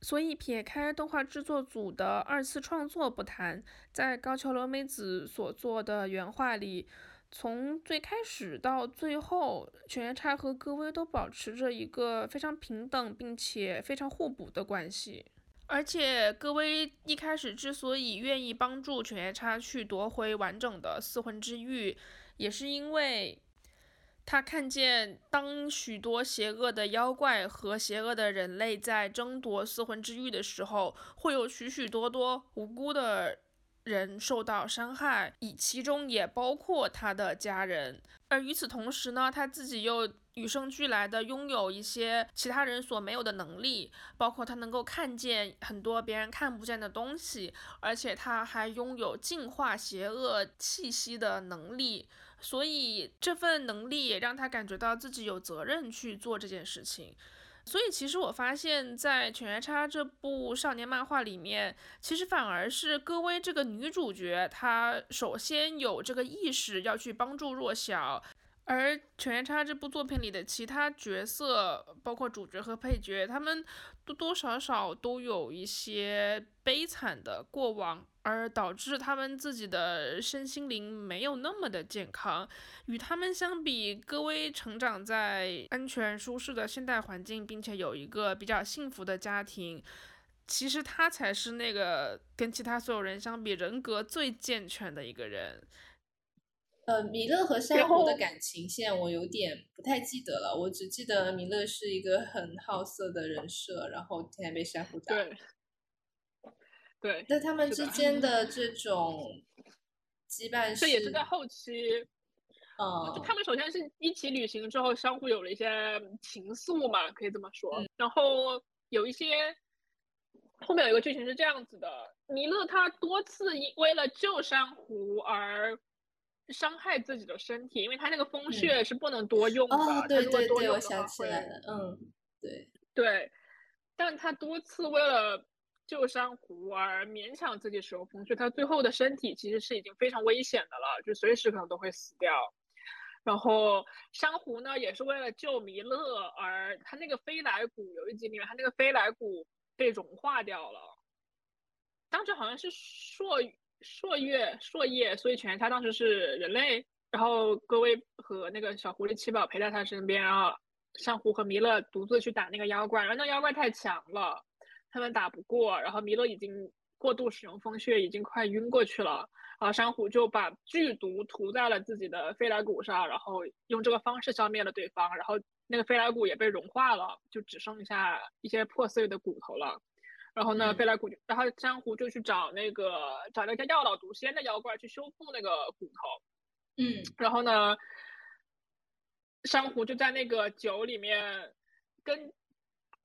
所以撇开动画制作组的二次创作不谈，在高桥留美子所做的原画里，从最开始到最后，犬夜叉和戈薇都保持着一个非常平等并且非常互补的关系，而且戈薇一开始之所以愿意帮助犬夜叉去夺回完整的四魂之玉。也是因为，他看见当许多邪恶的妖怪和邪恶的人类在争夺四魂之玉的时候，会有许许多多无辜的人受到伤害，以其中也包括他的家人。而与此同时呢，他自己又与生俱来的拥有一些其他人所没有的能力，包括他能够看见很多别人看不见的东西，而且他还拥有净化邪恶气息的能力。所以这份能力也让他感觉到自己有责任去做这件事情。所以其实我发现，在《犬夜叉》这部少年漫画里面，其实反而是戈薇这个女主角，她首先有这个意识要去帮助弱小。而《犬夜叉》这部作品里的其他角色，包括主角和配角，他们多多少少都有一些悲惨的过往，而导致他们自己的身心灵没有那么的健康。与他们相比，戈薇成长在安全舒适的现代环境，并且有一个比较幸福的家庭，其实他才是那个跟其他所有人相比人格最健全的一个人。呃，米勒和珊瑚的感情线我有点不太记得了，我只记得米勒是一个很好色的人设，然后天天被珊瑚打。对，对。那他们之间的这种羁绊，这也是在后期。嗯，就他们首先是一起旅行之后，相互有了一些情愫嘛，可以这么说。然后有一些后面有一个剧情是这样子的：弥勒他多次因为了救珊瑚而。伤害自己的身体，因为他那个风穴是不能多用的。哦，对对对，我想起来了，嗯，对对，但他多次为了救珊瑚而勉强自己使用风穴，他最后的身体其实是已经非常危险的了，就随时可能都会死掉。然后珊瑚呢，也是为了救弥勒而他那个飞来骨有一集里面，他那个飞来骨被融化掉了，当时好像是朔。朔月朔夜，所以犬他当时是人类，然后各位和那个小狐狸七宝陪在他身边，然后珊瑚和弥勒独自去打那个妖怪，然后那妖怪太强了，他们打不过，然后弥勒已经过度使用风穴，已经快晕过去了，然后珊瑚就把剧毒涂在了自己的飞来骨上，然后用这个方式消灭了对方，然后那个飞来骨也被融化了，就只剩下一些破碎的骨头了。然后呢，飞来骨，然后珊瑚就去找那个找那个药老毒仙的妖怪去修复那个骨头，嗯，然后呢，珊瑚就在那个酒里面跟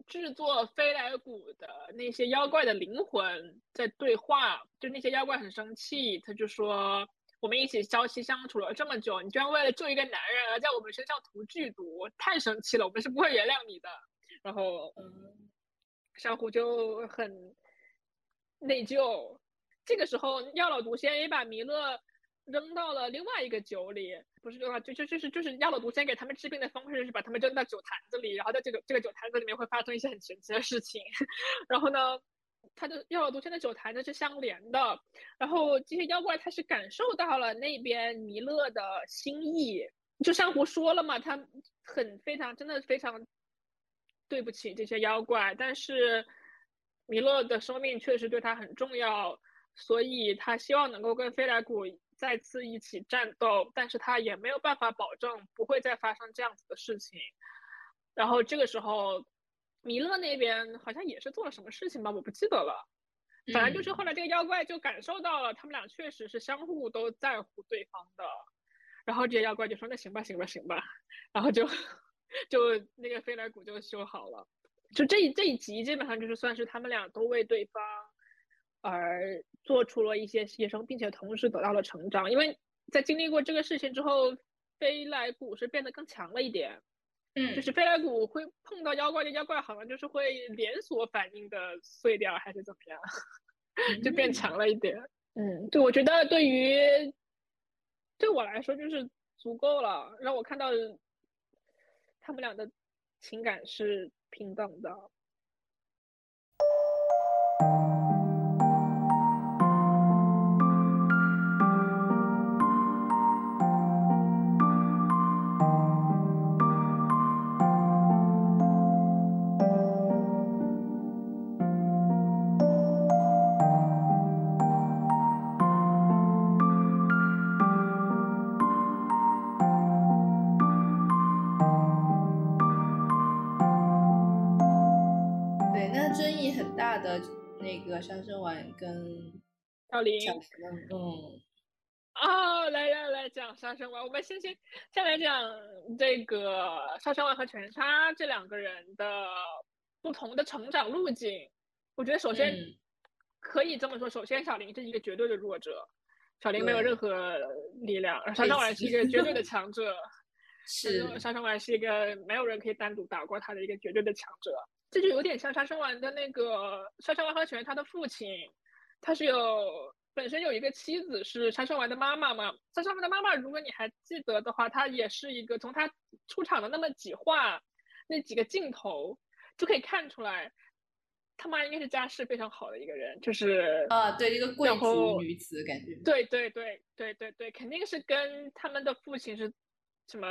制作飞来谷的那些妖怪的灵魂在对话，就那些妖怪很生气，他就说我们一起朝夕相处了这么久，你居然为了救一个男人而在我们身上涂剧毒，太生气了，我们是不会原谅你的。然后，嗯。珊瑚就很内疚，这个时候药老毒仙也把弥勒扔到了另外一个酒里，不是就就就就是就是药老毒仙给他们治病的方式就是把他们扔到酒坛子里，然后在这个这个酒坛子里面会发生一些很神奇的事情，然后呢，他的药老毒仙的酒坛子是相连的，然后这些妖怪他是感受到了那边弥勒的心意，就珊瑚说了嘛，他很非常真的非常。对不起这些妖怪，但是弥勒的生命确实对他很重要，所以他希望能够跟飞来谷再次一起战斗，但是他也没有办法保证不会再发生这样子的事情。然后这个时候，弥勒那边好像也是做了什么事情吧，我不记得了。反正就是后来这个妖怪就感受到了，他们俩确实是相互都在乎对方的。然后这些妖怪就说：“那行吧，行吧，行吧。”然后就。就那个飞来谷就修好了，就这这一集基本上就是算是他们俩都为对方而做出了一些牺牲，并且同时得到了成长。因为在经历过这个事情之后，飞来谷是变得更强了一点。嗯，就是飞来谷会碰到妖怪，这妖怪好像就是会连锁反应的碎掉，还是怎么样，就变强了一点。嗯，对，我觉得对于对我来说就是足够了，让我看到。他们俩的情感是平等的。小林，嗯，哦，来来来讲杀生丸，我们先先先来讲这个杀生丸和犬杀这两个人的不同的成长路径。我觉得首先可以这么说，首先小林是一个绝对的弱者，小林没有任何力量，杀生丸是一个绝对的 强者，是杀生丸是一个没有人可以单独打过他的一个绝对的强者。这就有点像杀生丸的那个杀生丸和犬，他的父亲，他是有本身有一个妻子是杀生丸的妈妈嘛。杀生丸的妈妈，如果你还记得的话，她也是一个从她出场的那么几话，那几个镜头就可以看出来，他妈应该是家世非常好的一个人，就是啊，对，一个贵族女子感觉。对对对对对对，肯定是跟他们的父亲是什么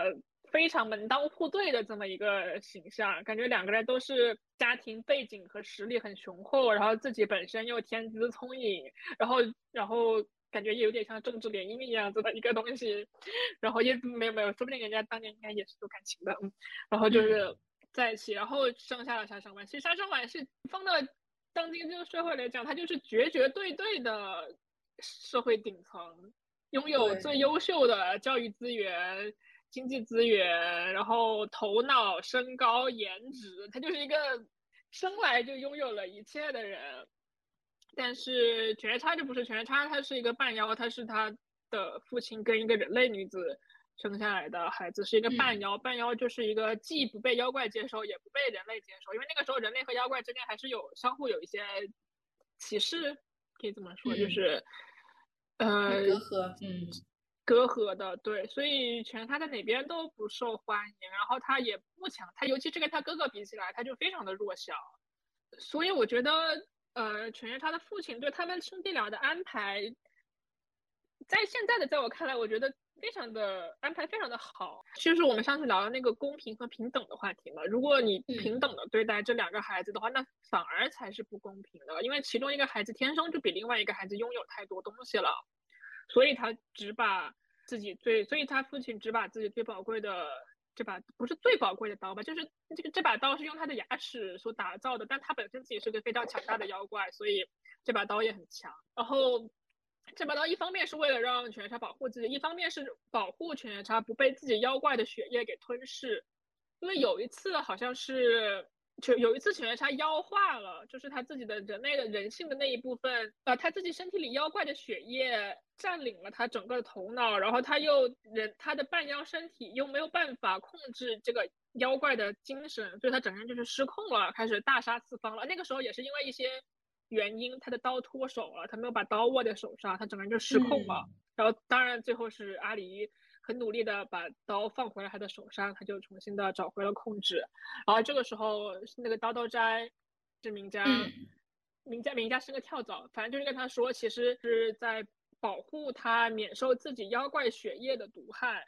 非常门当户对的这么一个形象，感觉两个人都是家庭背景和实力很雄厚，然后自己本身又天资聪颖，然后然后感觉也有点像政治联姻一样子的一个东西，然后也没有没有，说不定人家当年应该也是有感情的，嗯，然后就是在一起，然后生下了沙生丸。其实沙生丸是放到当今这个社会来讲，他就是绝绝对对的社会顶层。拥有最优秀的教育资源、经济资源，然后头脑、身高、颜值，他就是一个生来就拥有了一切的人。但是犬夜叉就不是犬夜叉，他是一个半妖，他是他的父亲跟一个人类女子生下来的孩子，是一个半妖。半妖就是一个既不被妖怪接受，也不被人类接受，因为那个时候人类和妖怪之间还是有相互有一些歧视，可以这么说，就是。呃，隔阂，嗯，隔阂的，对，所以全他在哪边都不受欢迎，然后他也不强，他尤其是跟他哥哥比起来，他就非常的弱小，所以我觉得，呃，犬夜叉的父亲对他们兄弟俩的安排，在现在的在我看来，我觉得非常的安排非常的好，就是我们上次聊的那个公平和平等的话题嘛，如果你平等的对待这两个孩子的话，那反而才是不公平的，因为其中一个孩子天生就比另外一个孩子拥有太多东西了。所以他只把自己最，所以他父亲只把自己最宝贵的这把不是最宝贵的刀吧，就是这个这把刀是用他的牙齿所打造的，但他本身自己是个非常强大的妖怪，所以这把刀也很强。然后这把刀一方面是为了让犬夜叉保护自己，一方面是保护犬夜叉不被自己妖怪的血液给吞噬，因为有一次好像是。就有一次，犬夜叉妖化了，就是他自己的人类的人性的那一部分，呃，他自己身体里妖怪的血液占领了他整个的头脑，然后他又人他的半妖身体又没有办法控制这个妖怪的精神，所以他整个人就是失控了，开始大杀四方了。那个时候也是因为一些原因，他的刀脱手了，他没有把刀握在手上，他整个人就失控了。然后当然最后是阿离。很努力的把刀放回了他的手上，他就重新的找回了控制。然后这个时候，那个刀刀斋是名家，名家名家是个跳蚤，反正就是跟他说，其实是在保护他免受自己妖怪血液的毒害，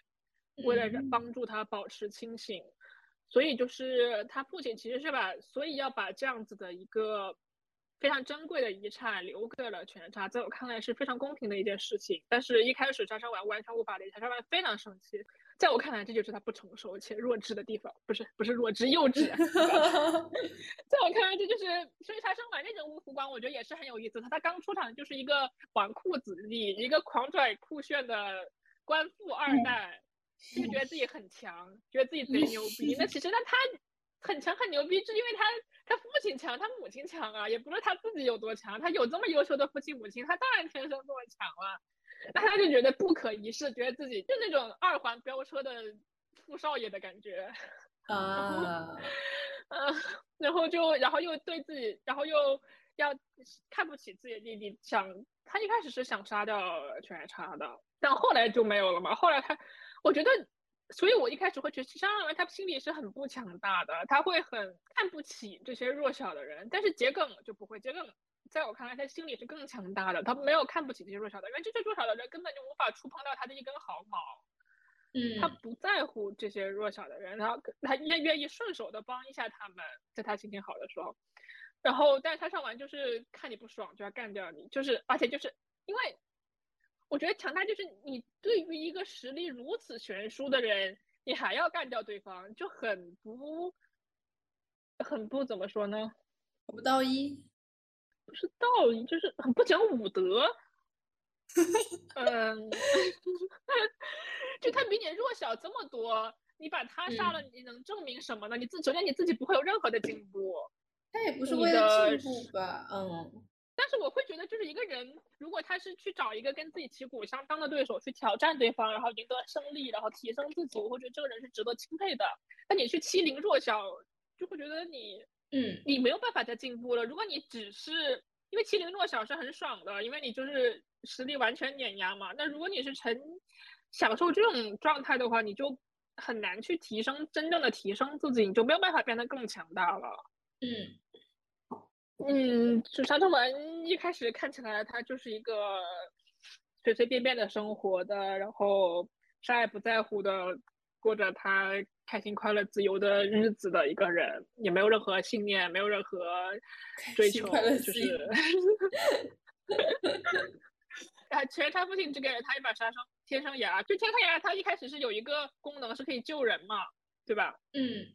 为了帮助他保持清醒。所以就是他父亲其实是把，所以要把这样子的一个。非常珍贵的遗产留给了犬夜叉，在我看来是非常公平的一件事情。但是，一开始沙山丸完全无法理解，沙山丸非常生气。在我看来，这就是他不成熟且弱智的地方，不是不是弱智幼稚。在我看来，这就是所以沙山丸那种乌服光，我觉得也是很有意思。他他刚出场就是一个纨绔子弟，一个狂拽酷炫的官富二代，就觉得自己很强，觉得自己贼牛逼。那其实那他很强很牛逼，是因为他。他父亲强，他母亲强啊，也不是他自己有多强，他有这么优秀的父亲母亲，他当然天生这么强了。那他就觉得不可一世，觉得自己就那种二环飙车的富少爷的感觉啊，嗯，然后就然后又对自己，然后又要看不起自己的弟弟，想他一开始是想杀掉犬夜叉的，但后来就没有了嘛。后来他，我觉得。所以，我一开始会觉得沙上丸他心里是很不强大的，他会很看不起这些弱小的人。但是桔梗就不会，桔梗在我看来，他心里是更强大的，他没有看不起这些弱小的人，因为这些弱小的人根本就无法触碰到他的一根毫毛。嗯，他不在乎这些弱小的人，然后他愿愿意顺手的帮一下他们，在他心情好的时候。然后，但是他上完就是看你不爽就要干掉你，就是而且就是因为。我觉得强大就是你对于一个实力如此悬殊的人，你还要干掉对方，就很不，很不怎么说呢？不道义，不是道义，就是很不讲武德。嗯，就他比你弱小这么多，你把他杀了，你能证明什么呢？你自首先你自己不会有任何的进步。他也不是为了进步吧？嗯。但是我会觉得，就是一个人，如果他是去找一个跟自己旗鼓相当的对手去挑战对方，然后赢得胜利，然后提升自己，我会觉得这个人是值得钦佩的。那你去欺凌弱小，就会觉得你，嗯，你没有办法再进步了。如果你只是因为欺凌弱小是很爽的，因为你就是实力完全碾压嘛。那如果你是成享受这种状态的话，你就很难去提升真正的提升自己，你就没有办法变得更强大了。嗯。嗯，就沙特文一开始看起来他就是一个随随便便的生活的，然后啥也不在乎的过着他开心、快乐、自由的日子的一个人，也没有任何信念，没有任何追求，就是。啊，其实他父亲只给了他一把杀生天生牙，就天生牙，他一开始是有一个功能是可以救人嘛，对吧？嗯，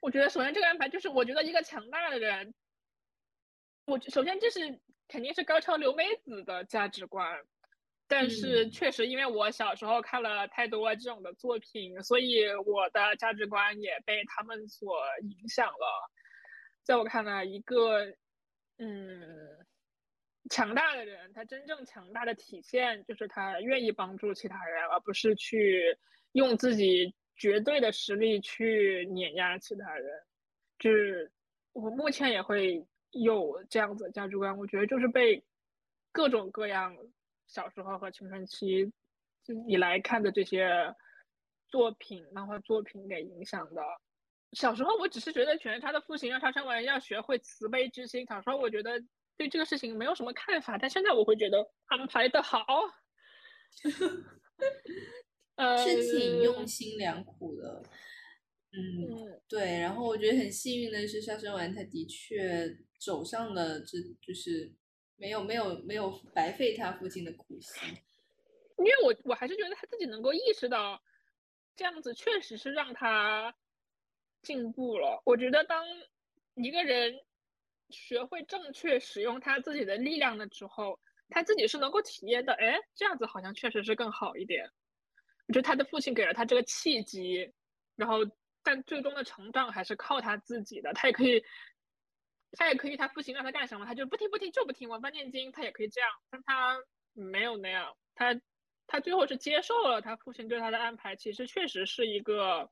我觉得首先这个安排就是，我觉得一个强大的人，我首先这是肯定是高超留美子的价值观，但是确实因为我小时候看了太多这种的作品，所以我的价值观也被他们所影响了。在我看来，一个嗯。强大的人，他真正强大的体现就是他愿意帮助其他人，而不是去用自己绝对的实力去碾压其他人。就是我目前也会有这样子的价值观，我觉得就是被各种各样小时候和青春期以来看的这些作品、漫画作品给影响的。小时候我只是觉得全是他的父亲让沙生丸要学会慈悲之心，小时候我觉得。对这个事情没有什么看法，但现在我会觉得安排的好，呃，是挺用心良苦的，嗯，对。然后我觉得很幸运的是，杀生丸他的确走上了这就是没有没有没有白费他父亲的苦心，因为我我还是觉得他自己能够意识到这样子确实是让他进步了。我觉得当一个人。学会正确使用他自己的力量了之后，他自己是能够体验到。哎，这样子好像确实是更好一点。我觉得他的父亲给了他这个契机，然后但最终的成长还是靠他自己的。他也可以，他也可以，他父亲让他干什么，他就不听不听就不听。晚饭念经，他也可以这样，但他没有那样。他他最后是接受了他父亲对他的安排，其实确实是一个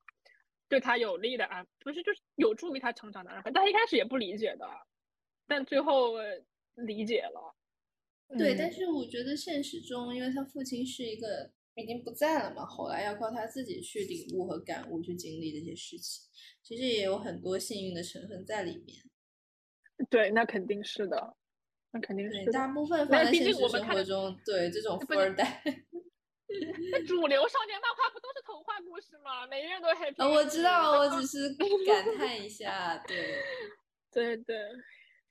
对他有利的安，不是就是有助于他成长的安排。但他一开始也不理解的。但最后理解了，对，但是我觉得现实中，因为他父亲是一个已经不在了嘛，后来要靠他自己去领悟和感悟，去经历这些事情，其实也有很多幸运的成分在里面。对，那肯定是的，那肯定是。大部分放在现实生活中，对这种富二代，那主流少年漫画不都是童话故事吗？每个人都 happy。我知道，我只是感叹一下，对，对 对。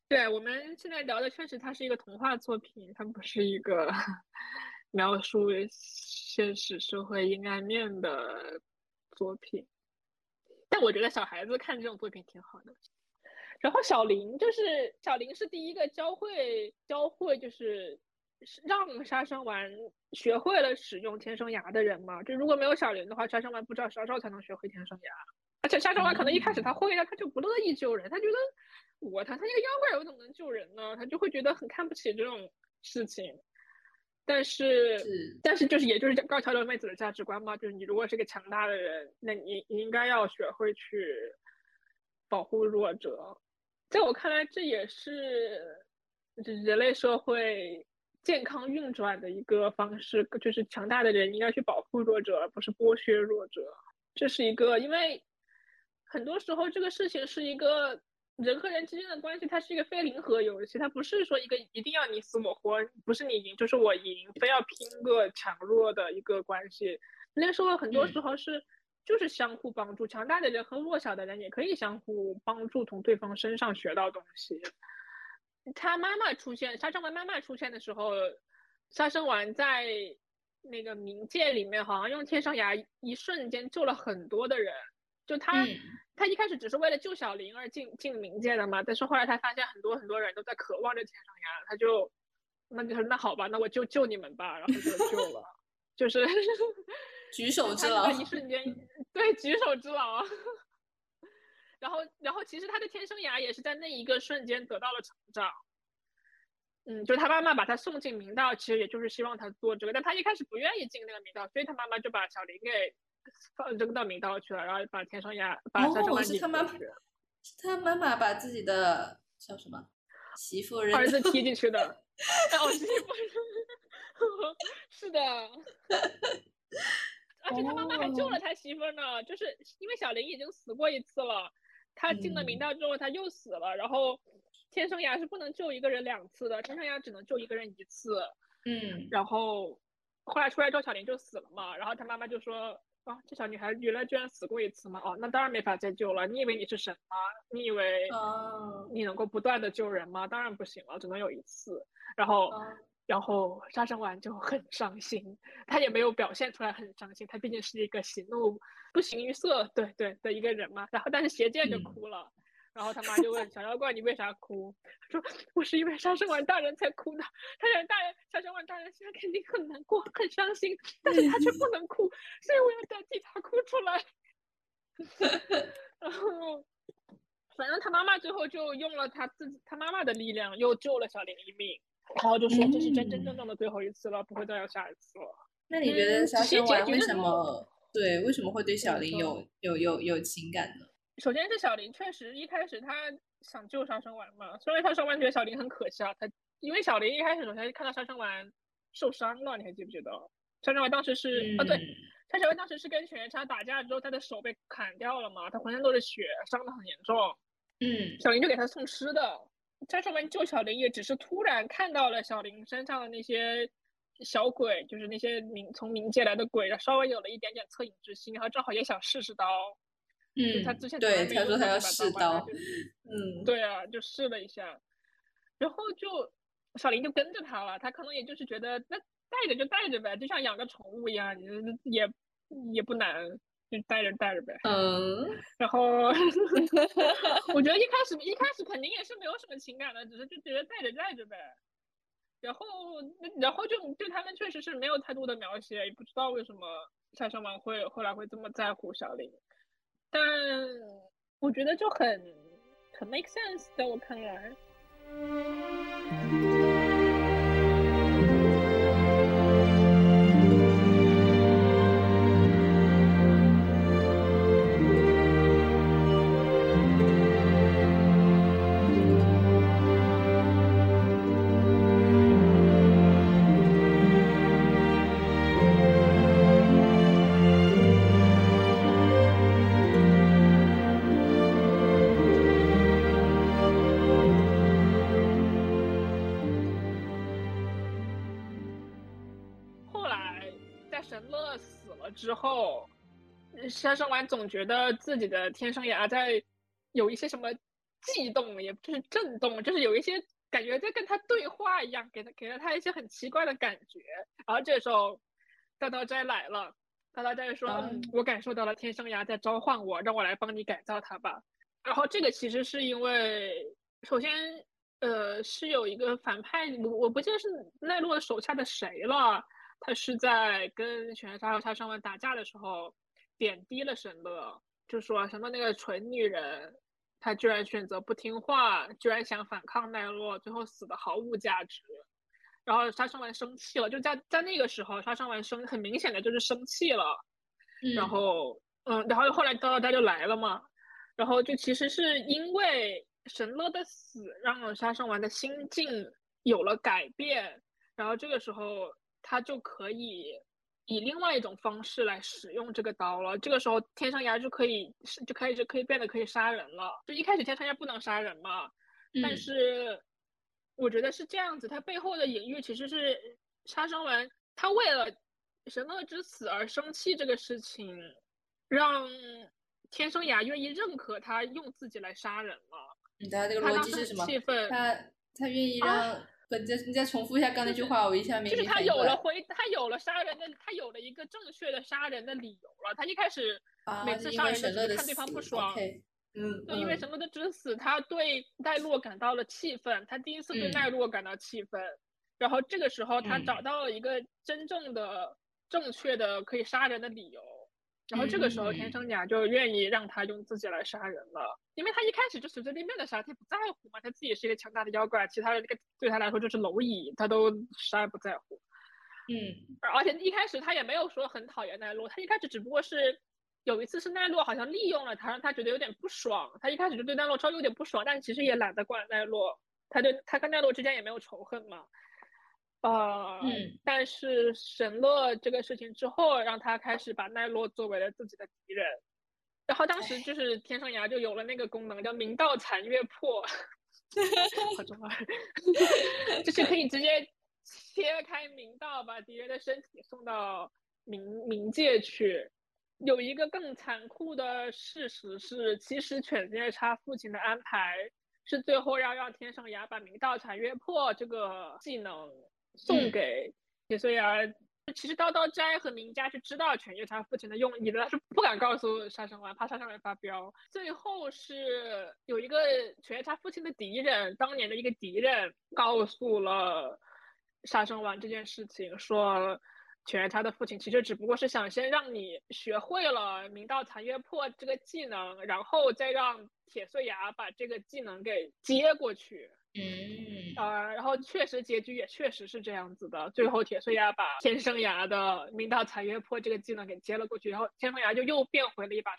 对我们现在聊的确实，它是一个童话作品，它不是一个 描述现实社会阴暗面的作品。但我觉得小孩子看这种作品挺好的。然后小林就是小林是第一个教会教会就是让杀生丸学会了使用天生牙的人嘛。就如果没有小林的话，杀生丸不知道啥时候才能学会天生牙。而且杀生丸可能一开始他会了，他就不乐意救人，他觉得。我他他一个妖怪，我怎么能救人呢？他就会觉得很看不起这种事情。但是，但是就是也就是高桥留美子的价值观嘛，就是你如果是个强大的人，那你你应该要学会去保护弱者。在我看来，这也是人类社会健康运转的一个方式，就是强大的人应该去保护弱者，而不是剥削弱者。这是一个，因为很多时候这个事情是一个。人和人之间的关系，它是一个非零和游戏，它不是说一个一定要你死我活，不是你赢就是我赢，非要拼个强弱的一个关系。那时候很多时候是就是相互帮助，强大的人和弱小的人也可以相互帮助，从对方身上学到东西。他妈妈出现，杀生丸妈妈出现的时候，杀生丸在那个冥界里面，好像用天生牙一瞬间救了很多的人。就他，他一开始只是为了救小林而进进冥界的嘛，但是后来他发现很多很多人都在渴望着天上牙，他就，那就说那好吧，那我就救你们吧，然后就救了，就是举手之劳，一瞬间，对，举手之劳。然后，然后其实他的天生牙也是在那一个瞬间得到了成长，嗯，就是他妈妈把他送进明道，其实也就是希望他做这个，但他一开始不愿意进那个明道，所以他妈妈就把小林给。放扔到明道去了，然后把天生牙把天上是他妈妈，是他妈妈把自己的叫什么媳妇儿子踢进去的，哦媳妇，是的，而且他妈妈还救了他媳妇呢，就是因为小林已经死过一次了，他进了明道之后他又死了，然后天生牙是不能救一个人两次的，天生牙只能救一个人一次，嗯，然后后来出来之后小林就死了嘛，然后他妈妈就说。啊，这小女孩原来居然死过一次嘛？哦，那当然没法再救了。你以为你是神吗？你以为你能够不断的救人吗？当然不行了，只能有一次。然后，然后杀生丸就很伤心，他也没有表现出来很伤心，他毕竟是一个喜怒不形于色，对对的一个人嘛。然后，但是邪剑就哭了。然后他妈就问小妖怪：“你为啥哭？”他说：“我是因为杀生丸大人才哭的。杀生丸大人，杀生丸大人现在肯定很难过、很伤心，但是他却不能哭，所以我要代替他哭出来。”然后，反正他妈妈最后就用了他自己他妈妈的力量，又救了小林一命。然后就说：“这是真真正正的最后一次了，不会再有下一次了。”那你觉得杀生丸为什么对为什么会对小林有有有有情感呢？首先是小林，确实一开始他想救杀生丸嘛，所以他杀生丸觉得小林很可惜啊。他因为小林一开始首先看到杀生丸受伤了，你还记不记得？杀生丸当时是啊，对，杀生丸当时是跟犬夜叉打架之后，他的手被砍掉了嘛，他浑身都是血，伤的很严重。嗯，小林就给他送吃的。杀生丸救小林也只是突然看到了小林身上的那些小鬼，就是那些冥从冥界来的鬼，稍微有了一点点恻隐之心，然后正好也想试试刀。嗯，他之前对他说他要试刀，嗯，对啊，就试了一下，然后就小林就跟着他了，他可能也就是觉得那带着就带着呗，就像养个宠物一样，也也不难，就带着带着呗。嗯，然后 我觉得一开始一开始肯定也是没有什么情感的，只是就觉得带着带着呗。然后然后就对他们确实是没有太多的描写，也不知道为什么夏生王会后来会这么在乎小林。但我觉得就很很 make sense，在我看来。后，杀生丸总觉得自己的天生牙在有一些什么悸动，也不是震动，就是有一些感觉在跟他对话一样，给他给了他一些很奇怪的感觉。然后这时候大道斋来了，大道斋说：“嗯，我感受到了天生牙在召唤我，让我来帮你改造它吧。”然后这个其实是因为，首先，呃，是有一个反派，我我不记得是奈落手下的谁了。他是在跟犬夜叉和杀生丸打架的时候，贬低了神乐，就说什么那个蠢女人，她居然选择不听话，居然想反抗奈落，最后死的毫无价值。然后杀生丸生气了，就在在那个时候，杀生丸生很明显的就是生气了。然后，嗯，然后后来刀刀斋就来了嘛，然后就其实是因为神乐的死，让杀生丸的心境有了改变，然后这个时候。他就可以以另外一种方式来使用这个刀了。这个时候，天生牙就可以就开始可以变得可以杀人了。就一开始天生牙不能杀人嘛，但是我觉得是这样子。它背后的隐喻其实是杀生丸他为了神乐之死而生气这个事情，让天生牙愿意认可他用自己来杀人了。你的这个逻辑是什么？他他愿意让。你再你再重复一下刚那句话，我一下没就是他有了回，他有了杀人的，他有了一个正确的杀人的理由了。他一开始每次杀人都是看对方不爽，嗯，对，因为什么的之死，他对奈落感到了气愤，他第一次对奈落感到气愤，然后这个时候他找到了一个真正的正确的可以杀人的理由。然后这个时候，天生甲就愿意让他用自己来杀人了，因为他一开始就随随便便的杀，他不在乎嘛，他自己是一个强大的妖怪，其他的这个对他来说就是蝼蚁，他都啥也不在乎。嗯，而且一开始他也没有说很讨厌奈落，他一开始只不过是有一次是奈落好像利用了他，让他觉得有点不爽，他一开始就对奈落稍微有点不爽，但其实也懒得管奈落，他对他跟奈落之间也没有仇恨嘛。呃，但是神乐这个事情之后，让他开始把奈落作为了自己的敌人，然后当时就是天上牙就有了那个功能，叫明道残月破，好中二，就是可以直接切开明道，把敌人的身体送到冥冥界去，有一个更残酷的事实是，其实犬夜叉父亲的安排是最后要让天上牙把明道残月破这个技能送给铁碎牙。其实刀刀斋和名家是知道犬夜叉父亲的用意的，但是不敢告诉杀生丸，怕杀生丸发飙。最后是有一个犬夜叉父亲的敌人，当年的一个敌人告诉了杀生丸这件事情，说。犬夜叉的父亲其实只不过是想先让你学会了明道残月破这个技能，然后再让铁碎牙把这个技能给接过去。嗯，呃，然后确实结局也确实是这样子的，最后铁碎牙把天生牙的明道残月破这个技能给接了过去，然后天生牙就又变回了一把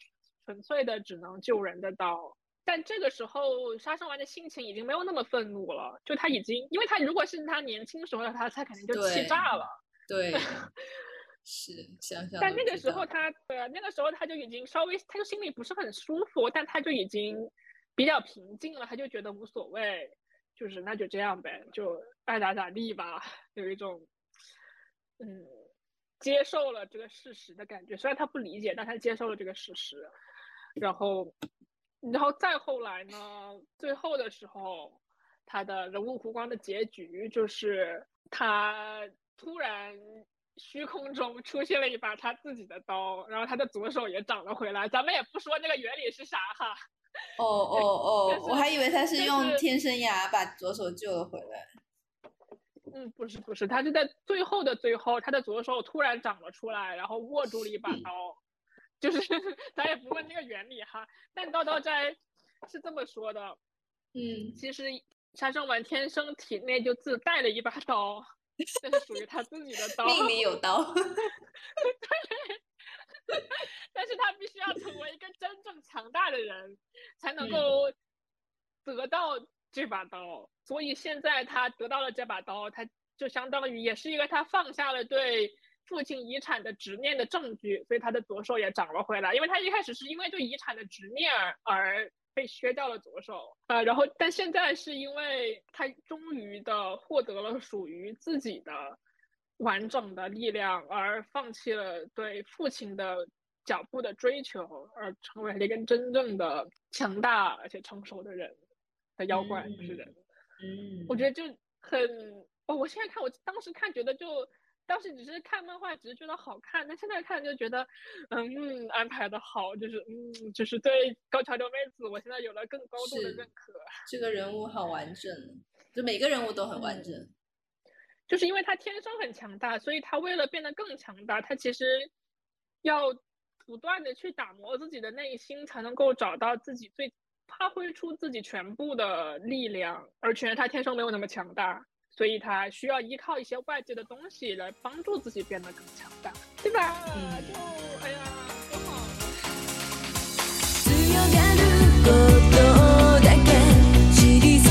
纯粹的只能救人的刀。但这个时候杀生丸的心情已经没有那么愤怒了，就他已经，因为他如果是他年轻时候的他，他肯定就气炸了。对，是想想。但那个时候他，对，那个时候他就已经稍微，他就心里不是很舒服，但他就已经比较平静了，他就觉得无所谓，就是那就这样呗，就爱咋咋地吧，有一种，嗯，接受了这个事实的感觉。虽然他不理解，但他接受了这个事实。然后，然后再后来呢？最后的时候，他的人物弧光的结局就是他。突然，虚空中出现了一把他自己的刀，然后他的左手也长了回来。咱们也不说那个原理是啥哈。哦 哦哦，我还以为他是用天生牙把左手救了回来。嗯，不是不是，他是在最后的最后，他的左手突然长了出来，然后握住了一把刀。就是咱也不问那个原理哈，但刀刀斋是这么说的。嗯，其实杀生丸天生体内就自带了一把刀。这是属于他自己的刀，命里有刀。对，但是他必须要成为一个真正强大的人，才能够得到这把刀。所以现在他得到了这把刀，他就相当于也是一个他放下了对父亲遗产的执念的证据。所以他的左手也长了回来，因为他一开始是因为对遗产的执念而。被削掉了左手啊，然后但现在是因为他终于的获得了属于自己的完整的力量，而放弃了对父亲的脚步的追求，而成为了一个真正的强大而且成熟的人的妖怪，就是人。嗯，我觉得就很，哦，我现在看，我当时看觉得就。当时只是看漫画，只是觉得好看，但现在看就觉得，嗯，安排的好，就是嗯，就是对高桥留美子，我现在有了更高度的认可。这个人物好完整，就每个人物都很完整。就是因为他天生很强大，所以他为了变得更强大，他其实要不断的去打磨自己的内心，才能够找到自己最发挥出自己全部的力量。而且他天生没有那么强大，所以他需要依靠一些外界的东西来帮助自己变得更强大，对吧？嗯、就哎呀。「知りす」